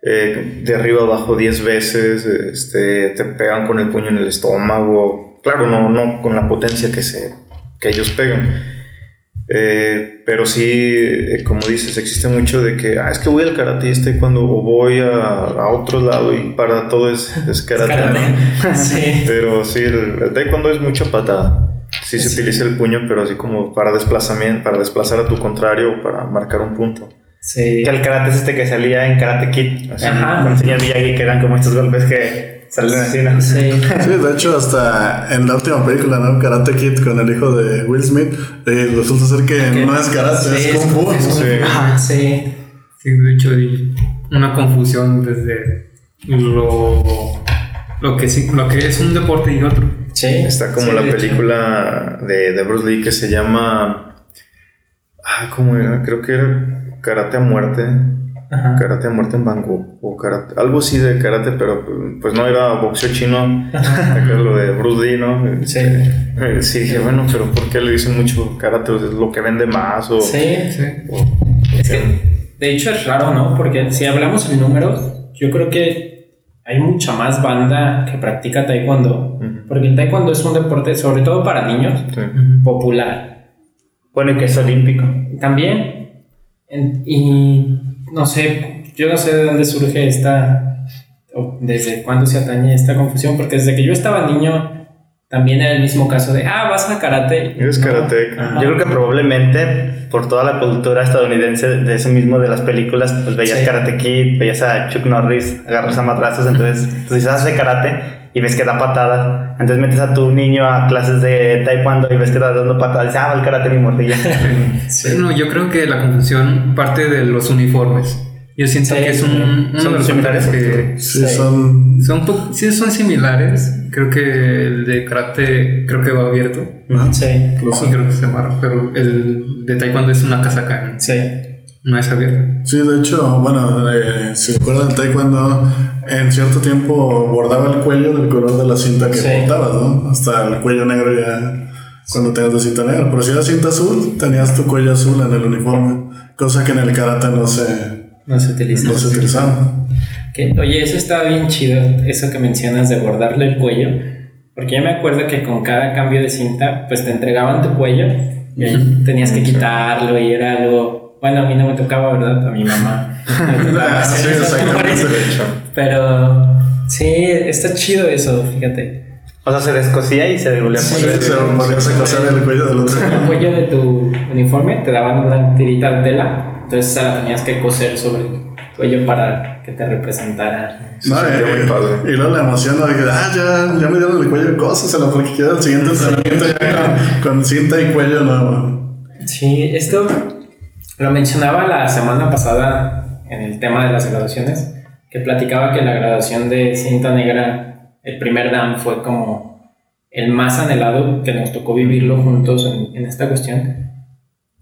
Eh, de arriba abajo 10 veces. Este, te pegan con el puño en el estómago. Claro, no, no con la potencia que, se, que ellos pegan. Eh, pero sí, eh, como dices, existe mucho de que, ah, es que voy al karate este cuando voy a, a otro lado y para todo es, es karate. Sí. Pero sí, el, el taekwondo es mucha patada. Sí se Sí. utiliza el puño, pero así como para desplazamiento, para desplazar a tu contrario o para marcar un punto. Sí. Que el karate es este que salía en Karate Kid. Así, Ajá. Con el señor Miyagi, que eran como estos golpes que salen así, ¿no? Sí. Sí, de hecho, hasta en la última película, ¿no? Karate Kid con el hijo de Will Smith, eh, resulta ser que no es karate, Sí, es kung fu. es- Sí. Ajá, sí. Sí, de hecho hay una confusión desde lo, lo, que, sí- lo que es un deporte y otro. Sí. Está como Sí, la de película de, de Bruce Lee que se llama. Ah, ¿cómo era? Creo que era Karate a Muerte. Ajá. Karate a Muerte en Bangkok. O karate, algo así de karate, pero pues no era boxeo chino. Lo de Bruce Lee, ¿no? Sí. Eh, Sí, dije, bueno, pero ¿por qué le dicen mucho karate? ¿Es lo que vende más? O, Sí. Sí. o- Es que, de hecho, es raro, ¿no? Porque si hablamos en números, yo creo que hay mucha más banda que practica taekwondo. Porque el taekwondo es un deporte, sobre todo para niños, sí. popular. Bueno, y que es olímpico. También. En- y no sé, yo no sé de dónde surge esta, o desde cuándo se atañe esta confusión, porque desde que yo estaba niño, también era el mismo caso de, ah, vas a karate. Eres No. karateca. Ajá. Yo creo que probablemente por toda la cultura estadounidense de eso mismo de las películas, pues veías Sí. Karate Kid, veías a Chuck Norris agarrarse a matrazos, entonces tú dices, hace karate y ves que da patadas, entonces metes a tu niño a clases de taekwondo y ves que está dando patadas, y dices, ah, el karate mi morrilla. Sí. No, yo creo que la confusión parte de los uniformes. Yo siento Sí, que es un, uno son de los similares. que Sí, son. son, sí son similares. Creo que el de karate creo que va abierto. Sí, los- Sí, creo que se amarra, pero el de taekwondo es una casaca, sí. No es abierta. Sí, de hecho, bueno, eh, si recuerdan el taekwondo, en cierto tiempo bordaba el cuello del color de la cinta que Sí. portabas, ¿no? Hasta el cuello negro ya cuando tenías la cinta negra. Pero si era cinta azul, tenías tu cuello azul en el uniforme, cosa que en el karate no se, No se utiliza. no se utilizaba. Que, oye, eso estaba bien chido, eso que mencionas de bordarle el cuello, porque yo me acuerdo que con cada cambio de cinta, pues te entregaban tu cuello y tenías que quitarlo y era algo, bueno, a mí no me tocaba, ¿verdad? A mi mamá. Sí, labores. Pero sí, está chido eso, fíjate. O sea, se descosía y se devolvía Sí. por Se podías coser el cuello del otro. El cuello de tu uniforme te daban una tirita de tela, entonces esa la tenías que coser sobre el cuello para que te representara. No, Se sentía eh, muy padre. y luego la emoción ¿no? de que, ah, ya, ya me dieron el cuello, cósaselo, porque quiero el siguiente entrenamiento ya con, con cinta y cuello nuevo. Sí, esto lo mencionaba la semana pasada en el tema de las graduaciones, que platicaba que la graduación de cinta negra, el primer Dan fue como el más anhelado que nos tocó vivirlo juntos en, en esta cuestión.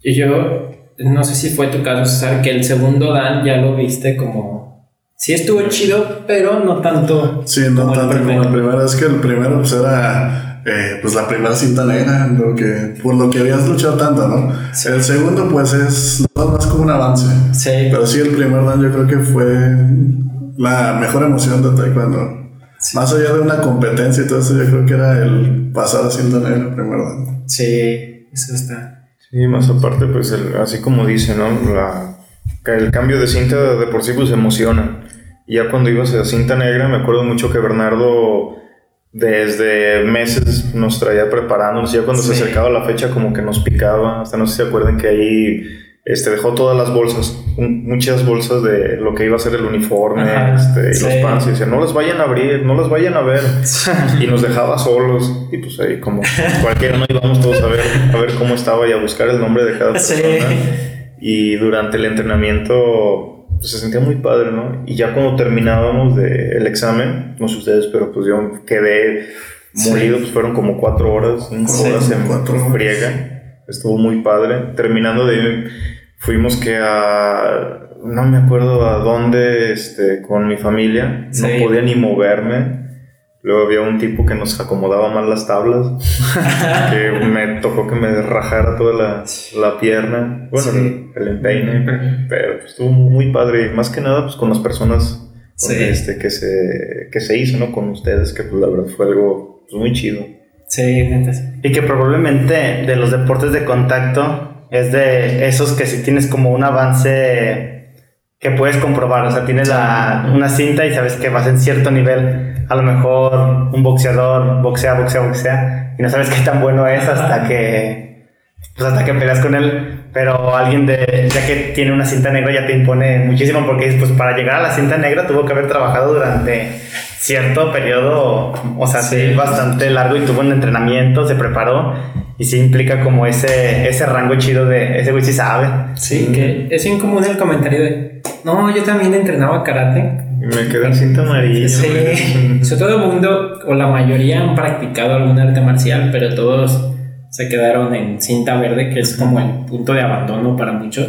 Y yo, no sé si fue tu caso, César, que el segundo Dan ya lo viste como... Sí estuvo chido, pero no tanto. Sí, no como el tanto como primero. el primero. Es que el primero pues era eh, pues la primera cinta negra, lo que, por lo que habías luchado tanto, ¿no? El segundo, pues es más como un avance. Sí. Pero sí, el primer dan yo creo que fue la mejor emoción de Taekwondo. Más allá de una competencia y todo eso, yo creo que era el pasar a cinta negra el primer dan. Sí, eso está. Sí, más aparte, pues el- así como dice, ¿no? La, el cambio de cinta de por sí pues emociona. Y ya cuando ibas a cinta negra, me acuerdo mucho que Bernardo desde meses nos traía preparándonos. Ya cuando se Sí. acercaba la fecha como que nos picaba. Hasta no sé si se acuerdan que ahí este, dejó todas las bolsas, un- muchas bolsas de lo que iba a ser el uniforme Ajá, este, y sí. los pants. Y decía, no las vayan a abrir, no las vayan a ver. y nos dejaba solos. Y pues ahí como cualquiera no íbamos todos a ver, a ver cómo estaba y a buscar el nombre de cada Sí. persona. Y durante el entrenamiento pues, se sentía muy padre, ¿no? Y ya cuando terminábamos del examen, no sé ustedes, pero pues yo quedé molido, pues fueron como cuatro horas, cinco Sí, horas en cuatro friega. Estuvo muy padre. Terminando de ahí, fuimos que a... No me acuerdo a dónde, este, con mi familia. Sí. No podía ni moverme. Luego había un tipo que nos acomodaba mal las tablas. que me tocó que me rajara toda la, la pierna. Bueno, Sí. el, el empeine. Pero pues, estuvo muy padre. Y más que nada, pues con las personas Sí. este, que, se, que se hizo, ¿no? Con ustedes, que pues la verdad fue algo pues, muy chido. Sí, sí. Y que probablemente de los deportes de contacto es de esos que si tienes como un avance que puedes comprobar, o sea, tienes la, una cinta y sabes que vas en cierto nivel. A lo mejor un boxeador boxea, boxea, boxea y no sabes qué tan bueno es hasta que pues hasta que peleas con él, pero alguien de ya que tiene una cinta negra ya te impone muchísimo porque pues para llegar a la cinta negra tuvo que haber trabajado durante cierto periodo, o sea, sí, Sí. bastante largo y tuvo un entrenamiento, se preparó y sí implica como ese ese rango chido de ese güey sí sabe. Sí, que es bien común el comentario de, no, yo también entrenaba karate. Me quedé cinta amarilla. Sí, todo el mundo o la mayoría han practicado algún arte marcial, pero todos se quedaron en cinta verde, que es como el punto de abandono para muchos.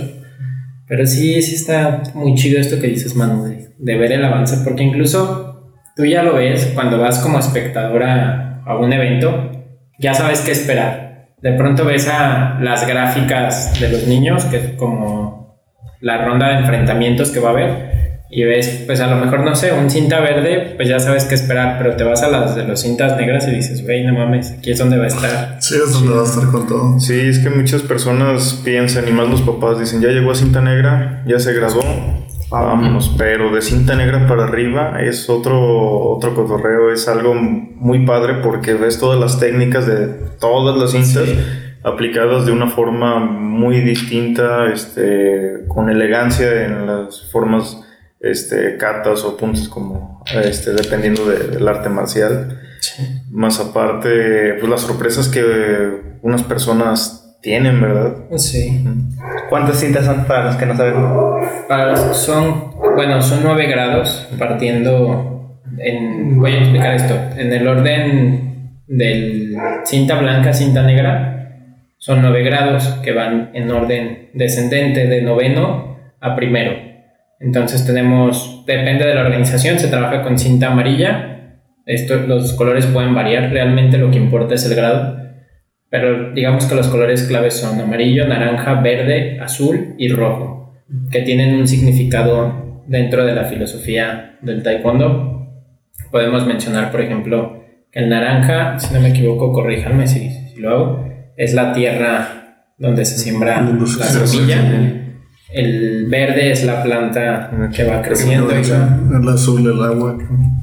Pero sí, sí está muy chido esto que dices, Manu, de, de ver el avance, porque incluso tú ya lo ves cuando vas como espectadora a un evento, ya sabes qué esperar. De pronto ves a las gráficas de los niños, que es como la ronda de enfrentamientos que va a haber, y ves, pues a lo mejor, no sé, un cinta verde, pues ya sabes qué esperar, pero te vas a las de los cintas negras y dices, güey, no mames, aquí es donde va a estar. Sí, es donde va a estar con todo. Sí, es que muchas personas piensan, y más los papás, dicen, ya llegó a cinta negra, ya se graduó, vámonos. Pero de cinta negra para arriba es otro, otro cotorreo, es algo muy padre porque ves todas las técnicas de todas las cintas aplicadas de una forma muy distinta, este, con elegancia en las formas este, catas o puntos como este, dependiendo de- del arte marcial. Más aparte, pues las sorpresas que unas personas tienen, ¿verdad? Sí. ¿Cuántas cintas son para los que no saben? Para los- son, bueno, son nueve grados, partiendo en, voy a explicar esto, en el orden del cinta blanca, cinta negra, son nueve grados que van en orden descendente de noveno a primero. Entonces tenemos, depende de la organización, se trabaja con cinta amarilla, esto, los colores pueden variar, realmente lo que importa es el grado, pero digamos que los colores claves son amarillo, naranja, verde, azul y rojo que tienen un significado dentro de la filosofía del taekwondo. Podemos mencionar, por ejemplo, que el naranja, si no me equivoco, corríjanme si, si lo hago, es la tierra donde se siembra la semilla. El verde es la planta que va creciendo El azul, el agua.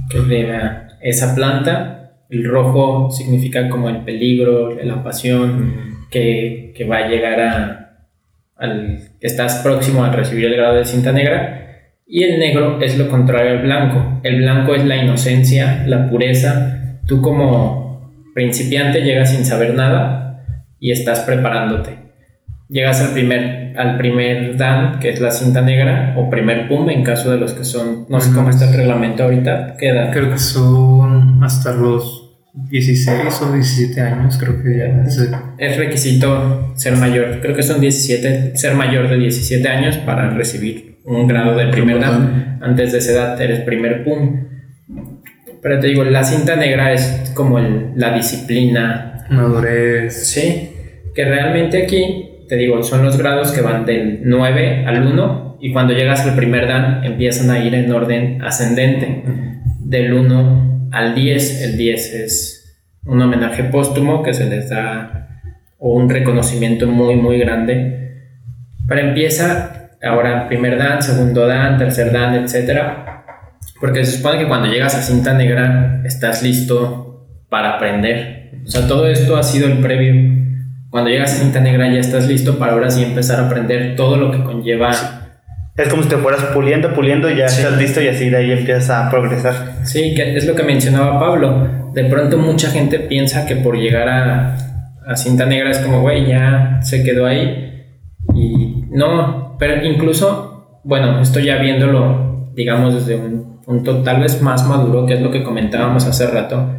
que lleva esa planta. El rojo significa como el peligro, la pasión, que, que va a llegar a, al que estás próximo a recibir el grado de cinta negra. Y el negro es lo contrario al blanco. El blanco es la inocencia, la pureza. Tú como principiante llegas sin saber nada y estás preparándote. Llegas al primer, al primer dan, que es la cinta negra, o primer pum, en caso de los que son, no sé cómo está el reglamento ahorita, ¿qué edad? Creo que son hasta los 16 o 17 años, creo que ya. es- Es requisito ser mayor, creo que son 17, ser mayor de 17 años para recibir un grado de primer dan. Antes de esa edad eres primer pum. Pero te digo, la cinta negra es como el- la disciplina, Madurez. ¿sí? Que realmente aquí, te digo, son los grados que van del 9 al 1 y cuando llegas al primer dan empiezan a ir en orden ascendente. Del 1 al 10, el 10 es un homenaje póstumo que se les da o un reconocimiento muy muy grande. Pero empieza ahora primer dan, segundo dan, tercer dan, etcétera. Porque se supone que cuando llegas a cinta negra estás listo para aprender. O sea, todo esto ha sido el previo. Cuando llegas a cinta negra ya estás listo para ahora sí empezar a aprender todo lo que conlleva. Es como si te fueras puliendo, puliendo ya Sí. estás listo y así de ahí empiezas a progresar. Sí, que es lo que mencionaba Pablo. De pronto mucha gente piensa que por llegar a, a cinta negra es como, güey, ya se quedó ahí. Y no, pero incluso, bueno, esto ya viéndolo, digamos, desde un punto tal vez más maduro, que es lo que comentábamos hace rato,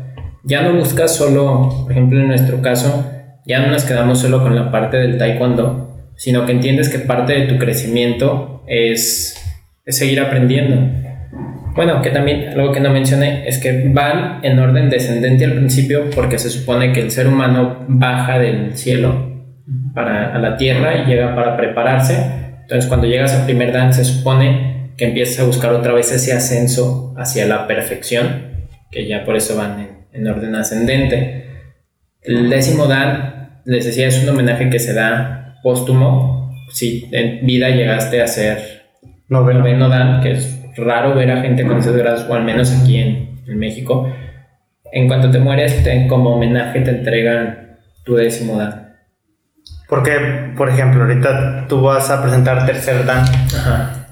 ya no buscas solo, por ejemplo, en nuestro caso, ya no nos quedamos solo con la parte del taekwondo, sino que entiendes que parte de tu crecimiento es, es seguir aprendiendo. Bueno, que también algo que no mencioné es que van en orden descendente al principio porque se supone que el ser humano baja del cielo para a la tierra y llega para prepararse. Entonces cuando llegas al primer dan se supone que empiezas a buscar otra vez ese ascenso hacia la perfección, que ya por eso van en, en orden ascendente. El décimo dan, les decía, es un homenaje que se da póstumo. Si en vida llegaste a ser Noveno. noveno dan, que es raro ver a gente con esos grados, o al menos aquí en, en México. En cuanto te mueres, te- como homenaje te entregan tu décimo dan. Porque, por ejemplo, ahorita tú vas a presentar tercer dan. Ajá.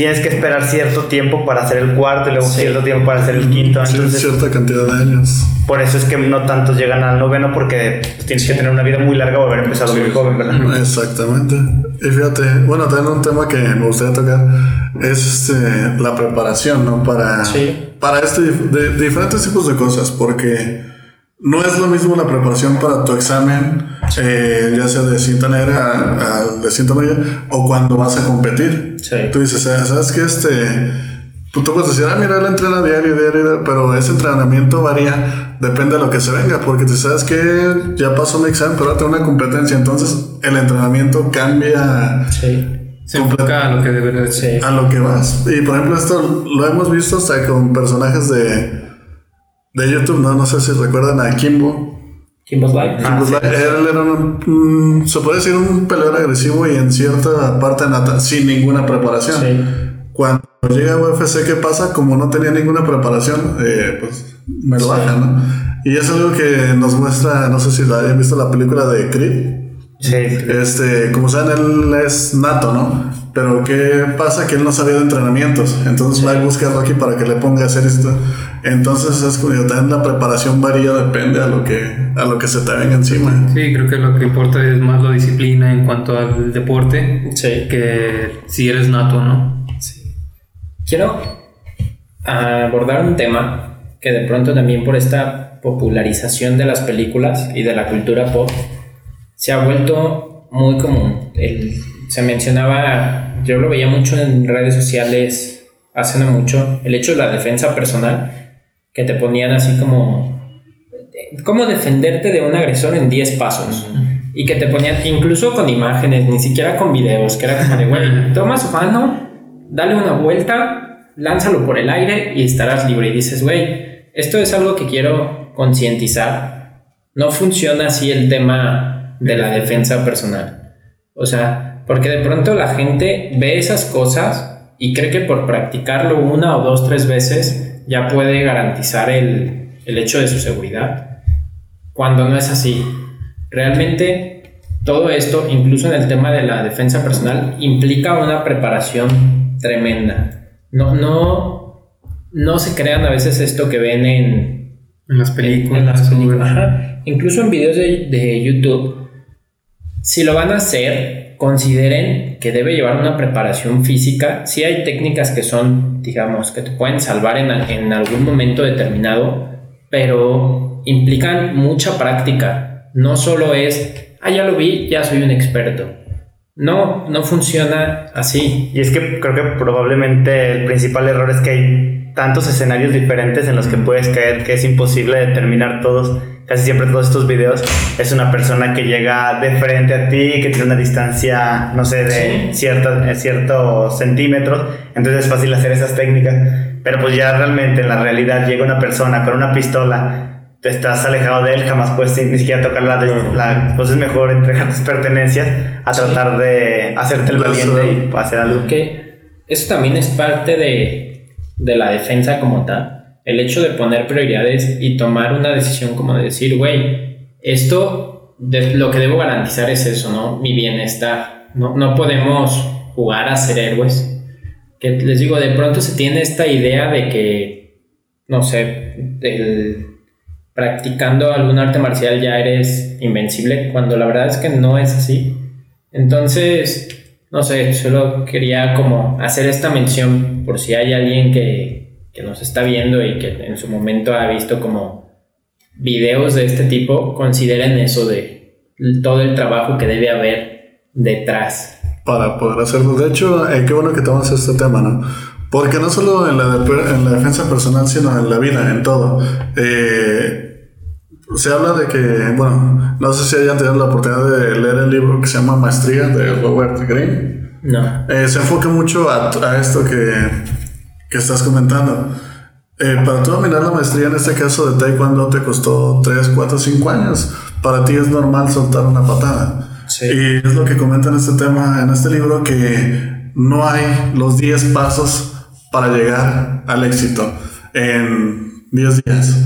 Tienes que esperar cierto tiempo para hacer el cuarto y luego Sí. cierto tiempo para hacer el quinto. Sí, Entonces, cierta cantidad de años. por eso es que no tantos llegan al noveno porque pues, tienes que tener una vida muy larga o haber empezado muy joven, ¿verdad? Exactamente. Y fíjate, bueno, también un tema que me gustaría tocar es este, la preparación, ¿no? Para, Sí. para este, de diferentes tipos de cosas, porque no es lo mismo la preparación para tu examen, eh, ya sea de cinta negra a- de cinta media, o cuando vas a competir. Sí. Tú dices, "Ah, ¿sabes qué? Este, tú tú puedes decir, ah, mira, él entrena diario, diario, diario", pero ese entrenamiento varía, depende de lo que se venga, porque tú sabes que ya pasó mi examen, pero ahora tengo una competencia, entonces el entrenamiento cambia Sí. Se enfoca a lo que debe ser. a lo que vas. Y por ejemplo, esto lo hemos visto hasta con personajes de, de YouTube, ¿no? No sé si recuerdan a Kimbo. Kimbo's Life. Ah, sí. él era un, se puede decir un peleador agresivo y en cierta parte nata sin ninguna preparación. Sí. Cuando llega a UFC, ¿qué pasa? Como no tenía ninguna preparación, eh, pues me lo baja, ¿no? Y es algo que nos muestra, no sé si la hayan visto la película de Creed. Sí. Este, como saben, él es nato, ¿no? Pero ¿qué pasa? Que él no sabía de entrenamientos. Entonces va y busca a Rocky para que le ponga a hacer esto. Entonces es como también la preparación varía, depende a lo que, a lo que se te venga encima. Sí, creo que lo que importa es más la disciplina en cuanto al deporte Sí. que si eres nato o no. Quiero abordar un tema que de pronto también por esta popularización de las películas y de la cultura pop se ha vuelto muy común. El- se mencionaba, yo lo veía mucho en redes sociales hace no mucho, el hecho de la defensa personal, que te ponían así como, cómo defenderte de un agresor en 10 pasos. Y que te ponían incluso con imágenes, ni siquiera con videos, que era como de, güey, toma su mano, dale una vuelta, lánzalo por el aire y estarás libre. Y dices, güey, esto es algo que quiero concientizar. No funciona así el tema de la defensa personal. O sea, porque de pronto la gente ve esas cosas y cree que por practicarlo una o dos, tres veces ya puede garantizar el, el hecho de su seguridad. Cuando no es así. Realmente todo esto, incluso en el tema de la defensa personal, implica una preparación tremenda. No, no, no se crean a veces esto que ven en, En las películas. en las o- películas. Ajá. Incluso en videos de, de YouTube, si lo van a hacer, consideren que debe llevar una preparación física. Si hay técnicas que son, digamos, que te pueden salvar en, en algún momento determinado, pero implican mucha práctica. No solo es, ah, ya lo vi, ya soy un experto. No, no funciona así. Y es que creo que probablemente el principal error es que hay tantos escenarios diferentes en los que puedes caer que es imposible determinar todos. Casi siempre todos estos videos es una persona que llega de frente a ti, que tiene una distancia, no sé, de de ciertos centímetros. Entonces es fácil hacer esas técnicas. Pero pues ya realmente en la realidad llega una persona con una pistola, te estás alejado de él, jamás puedes ni siquiera tocar la, la pues es mejor entregar tus pertenencias a tratar de hacerte el valiente y hacer algo. Que eso también es parte de, de la defensa como tal. El hecho de poner prioridades y tomar una decisión como de decir, güey, esto lo que debo garantizar es eso, ¿no? Mi bienestar. No, no podemos jugar a ser héroes. Que les digo, de pronto se tiene esta idea de que, no sé, el- practicando algún arte marcial ya eres invencible, cuando la verdad es que no es así. Entonces, no sé, solo quería como hacer esta mención por si hay alguien que, que nos está viendo y que en su momento ha visto como videos de este tipo, consideren eso de todo el trabajo que debe haber detrás. para poder hacerlo. De hecho, eh, qué bueno que tomas este tema, ¿no? Porque no solo en la, en la defensa personal, sino en la vida, en todo. Eh, se habla de que, bueno, no sé si hayan tenido la oportunidad de leer el libro que se llama Maestría de Robert Greene. No. Eh, se enfoca mucho a, a esto que, que estás comentando. Eh, para tú dominar la maestría, en este caso de Taekwondo, te costó 3, 4, 5 años. Para ti es normal soltar una patada. Y es lo que comenta en este tema, en este libro, que no hay los 10 pasos para llegar al éxito en 10 días.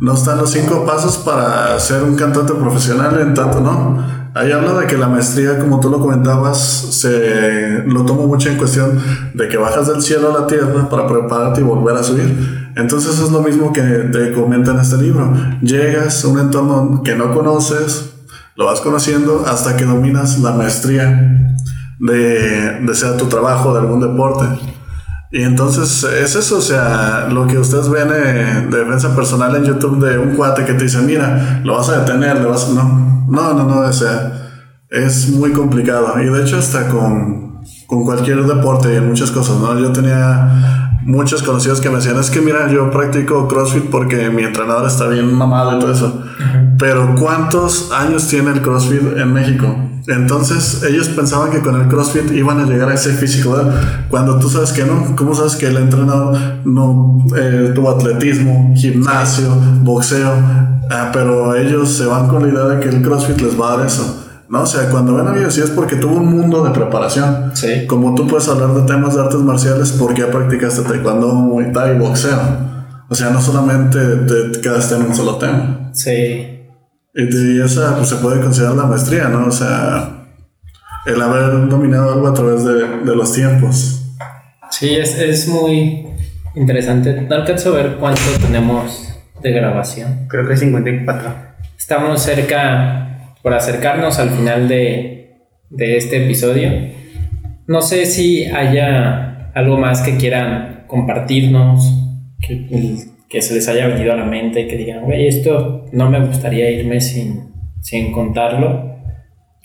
No están los 5 pasos para ser un cantante profesional en tanto, ¿no? Ahí habla de que la maestría, como tú lo comentabas, se lo tomo mucho en cuestión de que bajas del cielo a la tierra para prepararte y volver a subir. Entonces es lo mismo que te comenta en este libro. Llegas a un entorno que no conoces, lo vas conociendo hasta que dominas la maestría de, de sea tu trabajo, de algún deporte. Y entonces es eso, o sea, lo que ustedes ven eh, de defensa personal en YouTube de un cuate que te dice, mira, lo vas a detener, le vas a... No, no, no, no, o sea, es muy complicado. Y de hecho hasta con, con cualquier deporte y en muchas cosas, ¿no? Yo tenía muchos conocidos que me decían, es que mira, yo practico CrossFit porque mi entrenador está bien mamado y todo eso. Pero ¿cuántos años tiene el CrossFit en México? Entonces ellos pensaban que con el CrossFit iban a llegar a ese físico, ¿verdad? Cuando tú sabes que no, ¿cómo sabes que el entrenador no eh, tuvo atletismo, gimnasio, boxeo? Ah, pero ellos se van con la idea de que el CrossFit les va a dar eso. ¿no? O sea, cuando ven a mí sí es porque tuvo un mundo de preparación. Sí. Como tú puedes hablar de temas de artes marciales porque ya practicaste taekwondo, muay thai, boxeo. O sea, no solamente te quedaste en un solo tema. Sí. Y, esa pues, se puede considerar la maestría, ¿no? O sea, el haber dominado algo a través de, de los tiempos. Sí, es, es muy interesante. No alcanzo a ver cuánto tenemos de grabación. Creo que 54. Estamos cerca, por acercarnos al final de, de este episodio. No sé si haya algo más que quieran compartirnos, que, que se les haya venido a la mente, que digan, güey, esto no me gustaría irme sin, sin contarlo.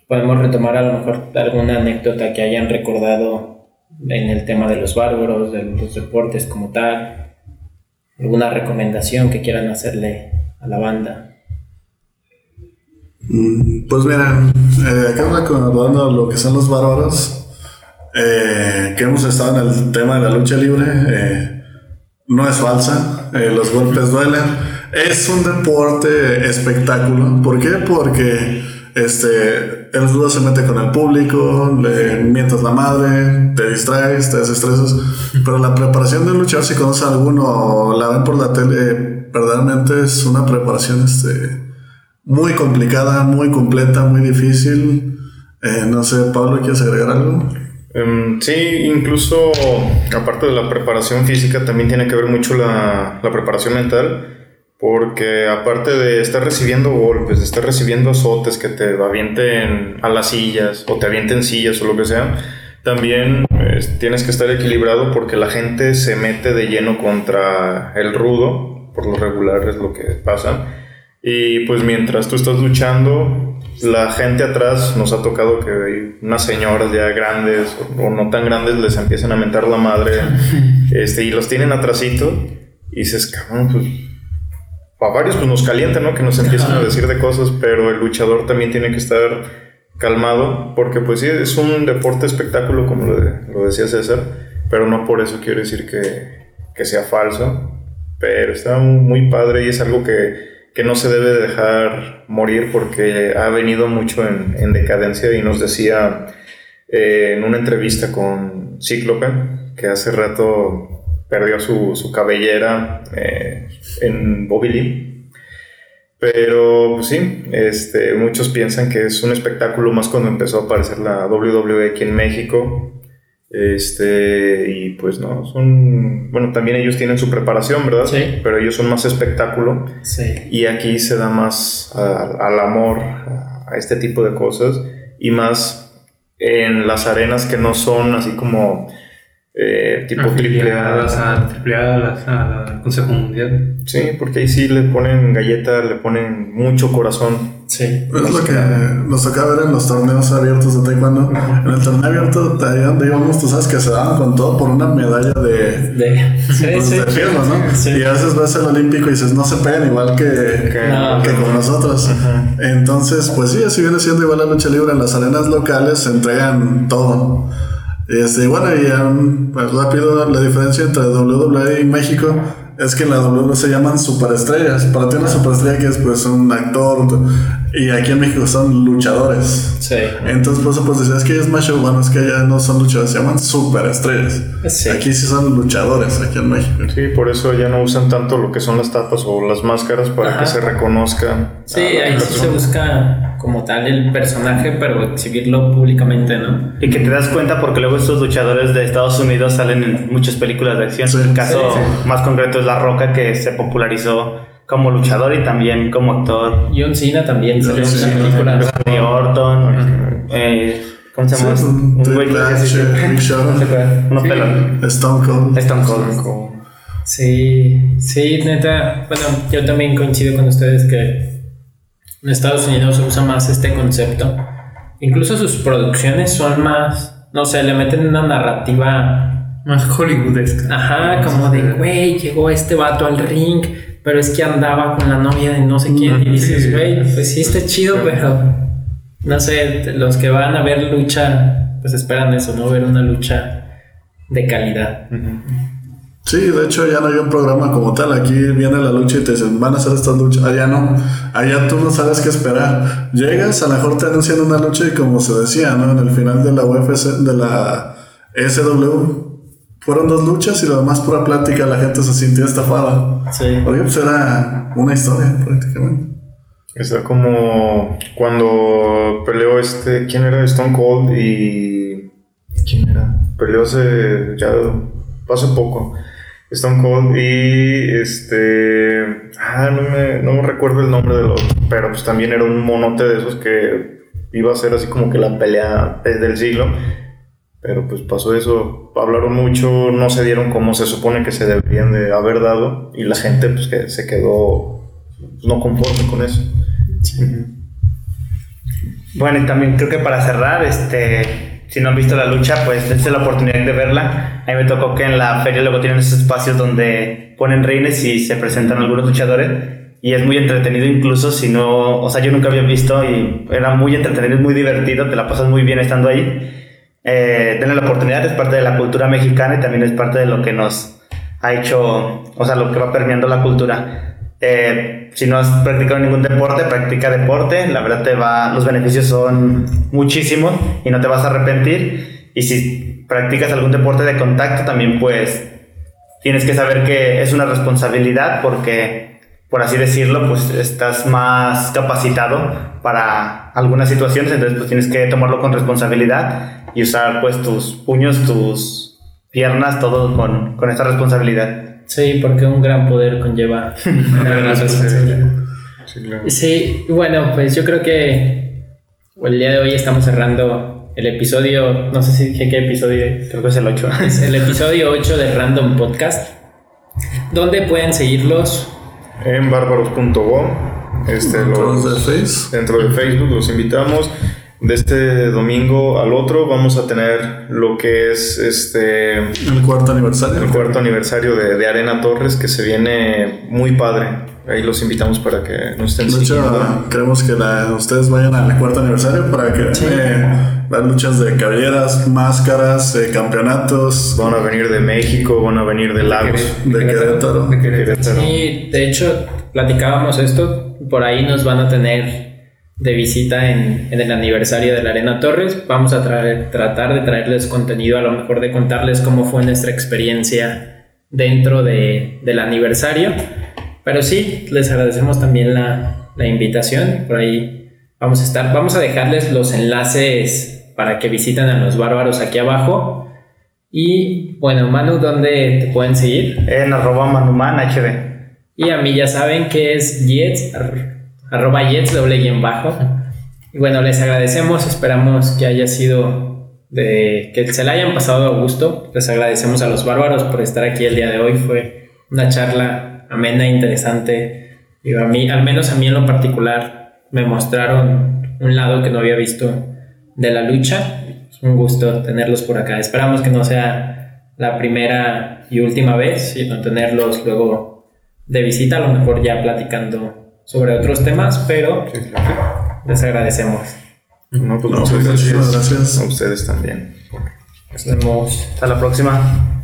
Podemos retomar a lo mejor alguna anécdota que hayan recordado en el tema de los bárbaros, de los deportes como tal, alguna recomendación que quieran hacerle a la banda. Mm, Pues mira, eh, acá recordando lo que son los bárbaros, eh, que hemos estado en el tema de la lucha libre, eh, no es falsa, eh, los golpes duelen. Es un deporte espectáculo. ¿Por qué? Porque este, el judo se mete con el público, le mientas la madre, te distraes, te desestresas. Pero la preparación de luchar, si conoces a alguno la ven por la tele, verdaderamente es una preparación este, muy complicada, muy completa, muy difícil. Eh, no sé, Pablo, ¿quieres agregar algo? Em, sí, incluso aparte de la preparación física, también tiene que ver mucho la, la preparación mental, porque aparte de estar recibiendo golpes, de estar recibiendo azotes que te avienten a las sillas o te avienten sillas o lo que sea, también eh, tienes que estar equilibrado porque la gente se mete de lleno contra el rudo, por lo regular es lo que pasa. Y pues mientras tú estás luchando, la gente atrás nos ha tocado que hay unas señoras ya grandes o, no tan grandes les empiezan a mentar la madre este, y los tienen atrasito y dices, cabrón, pues a varios pues nos calienta, ¿no? Que nos empiezan a decir de cosas, pero el luchador también tiene que estar calmado porque pues sí, es un deporte espectáculo como lo, de- lo decía César, pero no por eso quiero decir que, que sea falso, pero está muy padre y es algo que, que no se debe dejar morir porque ha venido mucho en, en decadencia y nos decía eh, en una entrevista con Cíclope que hace rato perdió su, su cabellera eh, en Bobby Lee. Pero pues sí, este, muchos piensan que es un espectáculo más cuando empezó a aparecer la WWE aquí en México. Este, y pues no, son. Bueno, también ellos tienen su preparación, ¿verdad? Sí. Pero ellos son más espectáculo. Sí. Y aquí se da más a- al amor, a, a este tipo de cosas. Y más en las arenas que no son así como eh, tipo triple A. Afiliadas a triple A, las- al Consejo Mundial. Sí, porque ahí sí le ponen galleta, le ponen mucho corazón. Sí. Es lo que nos tocaba ver en los torneos abiertos de taekwondo. En el torneo abierto, ahí donde íbamos, tú sabes que se daban con todo por una medalla de, De, sí, pues, sí. de firma, ¿no? Sí. Y a veces ves el olímpico y dices, no se pegan igual que, No. que con nosotros. Entonces, pues sí, así viene siendo igual la lucha libre. En las arenas locales se entregan todo. Este, bueno, y um, pues rápido, la diferencia entre WWE y México es que en la WWE se llaman superestrellas. Para ti una superestrella que es pues un actor y aquí en México son luchadores. Sí. Entonces, por eso, pues decías que es más show. Bueno, es que allá no son luchadores, se llaman superestrellas. Sí. Aquí sí son luchadores, aquí en México. Sí, por eso ya no usan tanto lo que son las tapas o las máscaras para Ajá. que se reconozcan. Sí, ahí sí se busca como tal el personaje, pero exhibirlo públicamente, ¿no? Y que te das cuenta porque luego estos luchadores de Estados Unidos salen en muchas películas de acción. Sí. El caso Sí, más concreto es La Roca que se popularizó como luchador y también como actor. John Cena también salió en una película. Randy Orton, eh, ¿cómo se llama? Sí, Un güey Triple que H, sí, sí, Big Show, no se acuerda, uno pelón. Stone Cold. Stone Cold. Sí, sí, neta. Bueno, yo también coincido con ustedes que en Estados Unidos se usa más este concepto. Incluso sus producciones son más, no sé, le meten una narrativa Más hollywoodesca. Ajá, como de, güey, llegó este vato al ring, pero es que andaba con la novia de no sé quién. Y dices, güey, pues sí está chido, pero no sé, los que van a ver lucha, pues esperan eso, ¿no? Ver una lucha de calidad. Sí, de hecho ya no hay un programa como tal. Aquí viene la lucha y te dicen, van a hacer estas luchas. Allá no. Allá tú no sabes qué esperar. Llegas, a lo mejor te anuncian una lucha y como se decía, ¿no? En el final de la UFC, de la SW, fueron dos luchas y lo demás pura plática. La gente se sintió estafada. Sí. Porque pues era una historia prácticamente. Está como cuando peleó este. ¿Quién era? Stone Cold y. ¿Quién era? Peleó hace. Ya. Hace poco. Stone Cold y este. Ah, no me, no me recuerdo el nombre del otro. Pero pues también era un monote de esos que iba a ser así como que la pelea del siglo. Pero pues pasó eso, hablaron mucho, no se dieron como se supone que se deberían de haber dado. Y la gente pues que se quedó no conforme con eso. Bueno, y también creo que para cerrar, este, si no han visto la lucha, pues dense la oportunidad de verla. A mí me tocó que en la feria luego tienen esos espacios donde ponen reines y se presentan algunos luchadores. Y es muy entretenido incluso si no, o sea, yo nunca había visto y era muy entretenido, es muy divertido, te la pasas muy bien estando ahí. Eh, denle la oportunidad, es parte de la cultura mexicana y también es parte de lo que nos ha hecho, o sea, lo que va permeando la cultura. Eh, si no has practicado ningún deporte, practica deporte. La verdad te va, los beneficios son muchísimos y no te vas a arrepentir. Y si practicas algún deporte de contacto, también pues tienes que saber que es una responsabilidad porque, por así decirlo, pues estás más capacitado para algunas situaciones. Entonces pues tienes que tomarlo con responsabilidad y usar pues tus puños, tus piernas, todo con, con esta responsabilidad. Sí, porque un gran poder conlleva una gran responsabilidad. Sí, claro. Sí, bueno, pues yo creo que el día de hoy estamos cerrando el episodio, no sé si dije qué episodio. Creo que es el 8. Es el episodio 8 de Random Podcast, donde pueden seguirlos. En bárbaros.go, Este, Dentro los- dentro de Facebook los invitamos. De este domingo al otro vamos a tener lo que es este El cuarto aniversario. el cuarto aniversario de, de Arena Torres que se viene muy padre. Ahí los invitamos para que nos estén De hecho, siguiendo. queremos que la- ustedes vayan al cuarto aniversario para que vean las luchas de cabelleras, máscaras, eh, campeonatos Van a venir de México, van a venir de Lagos. de Querétaro. De Querétaro. Querétaro. Sí, de hecho, platicábamos esto. Por ahí nos van a tener de visita en, en el aniversario de la Arena Torres. Vamos a traer- tratar de traerles contenido, a lo mejor de contarles cómo fue nuestra experiencia dentro de- del aniversario. Pero sí, les agradecemos también la, la invitación. Por ahí vamos a estar. Vamos a dejarles los enlaces para que visiten a los bárbaros aquí abajo. Y bueno, Manu, ¿dónde te pueden seguir? En arroba manuman hd. Y a mí ya saben que es Jets, arroba Jets doble guion bajo. Y bueno, les agradecemos, esperamos que haya sido de que se la hayan pasado a gusto. Les agradecemos a los bárbaros por estar aquí el día de hoy. Fue una charla amena, interesante. Y a mí, al menos a mí en lo particular, me mostraron un lado que no había visto de la lucha. Es un gusto tenerlos por acá. Esperamos que no sea la primera y última vez, sino tenerlos luego de visita, a lo mejor ya platicando sobre otros temas, pero les agradecemos. No, pues No, muchas pues, gracias. gracias. A ustedes también. Nos vemos. Hasta la próxima.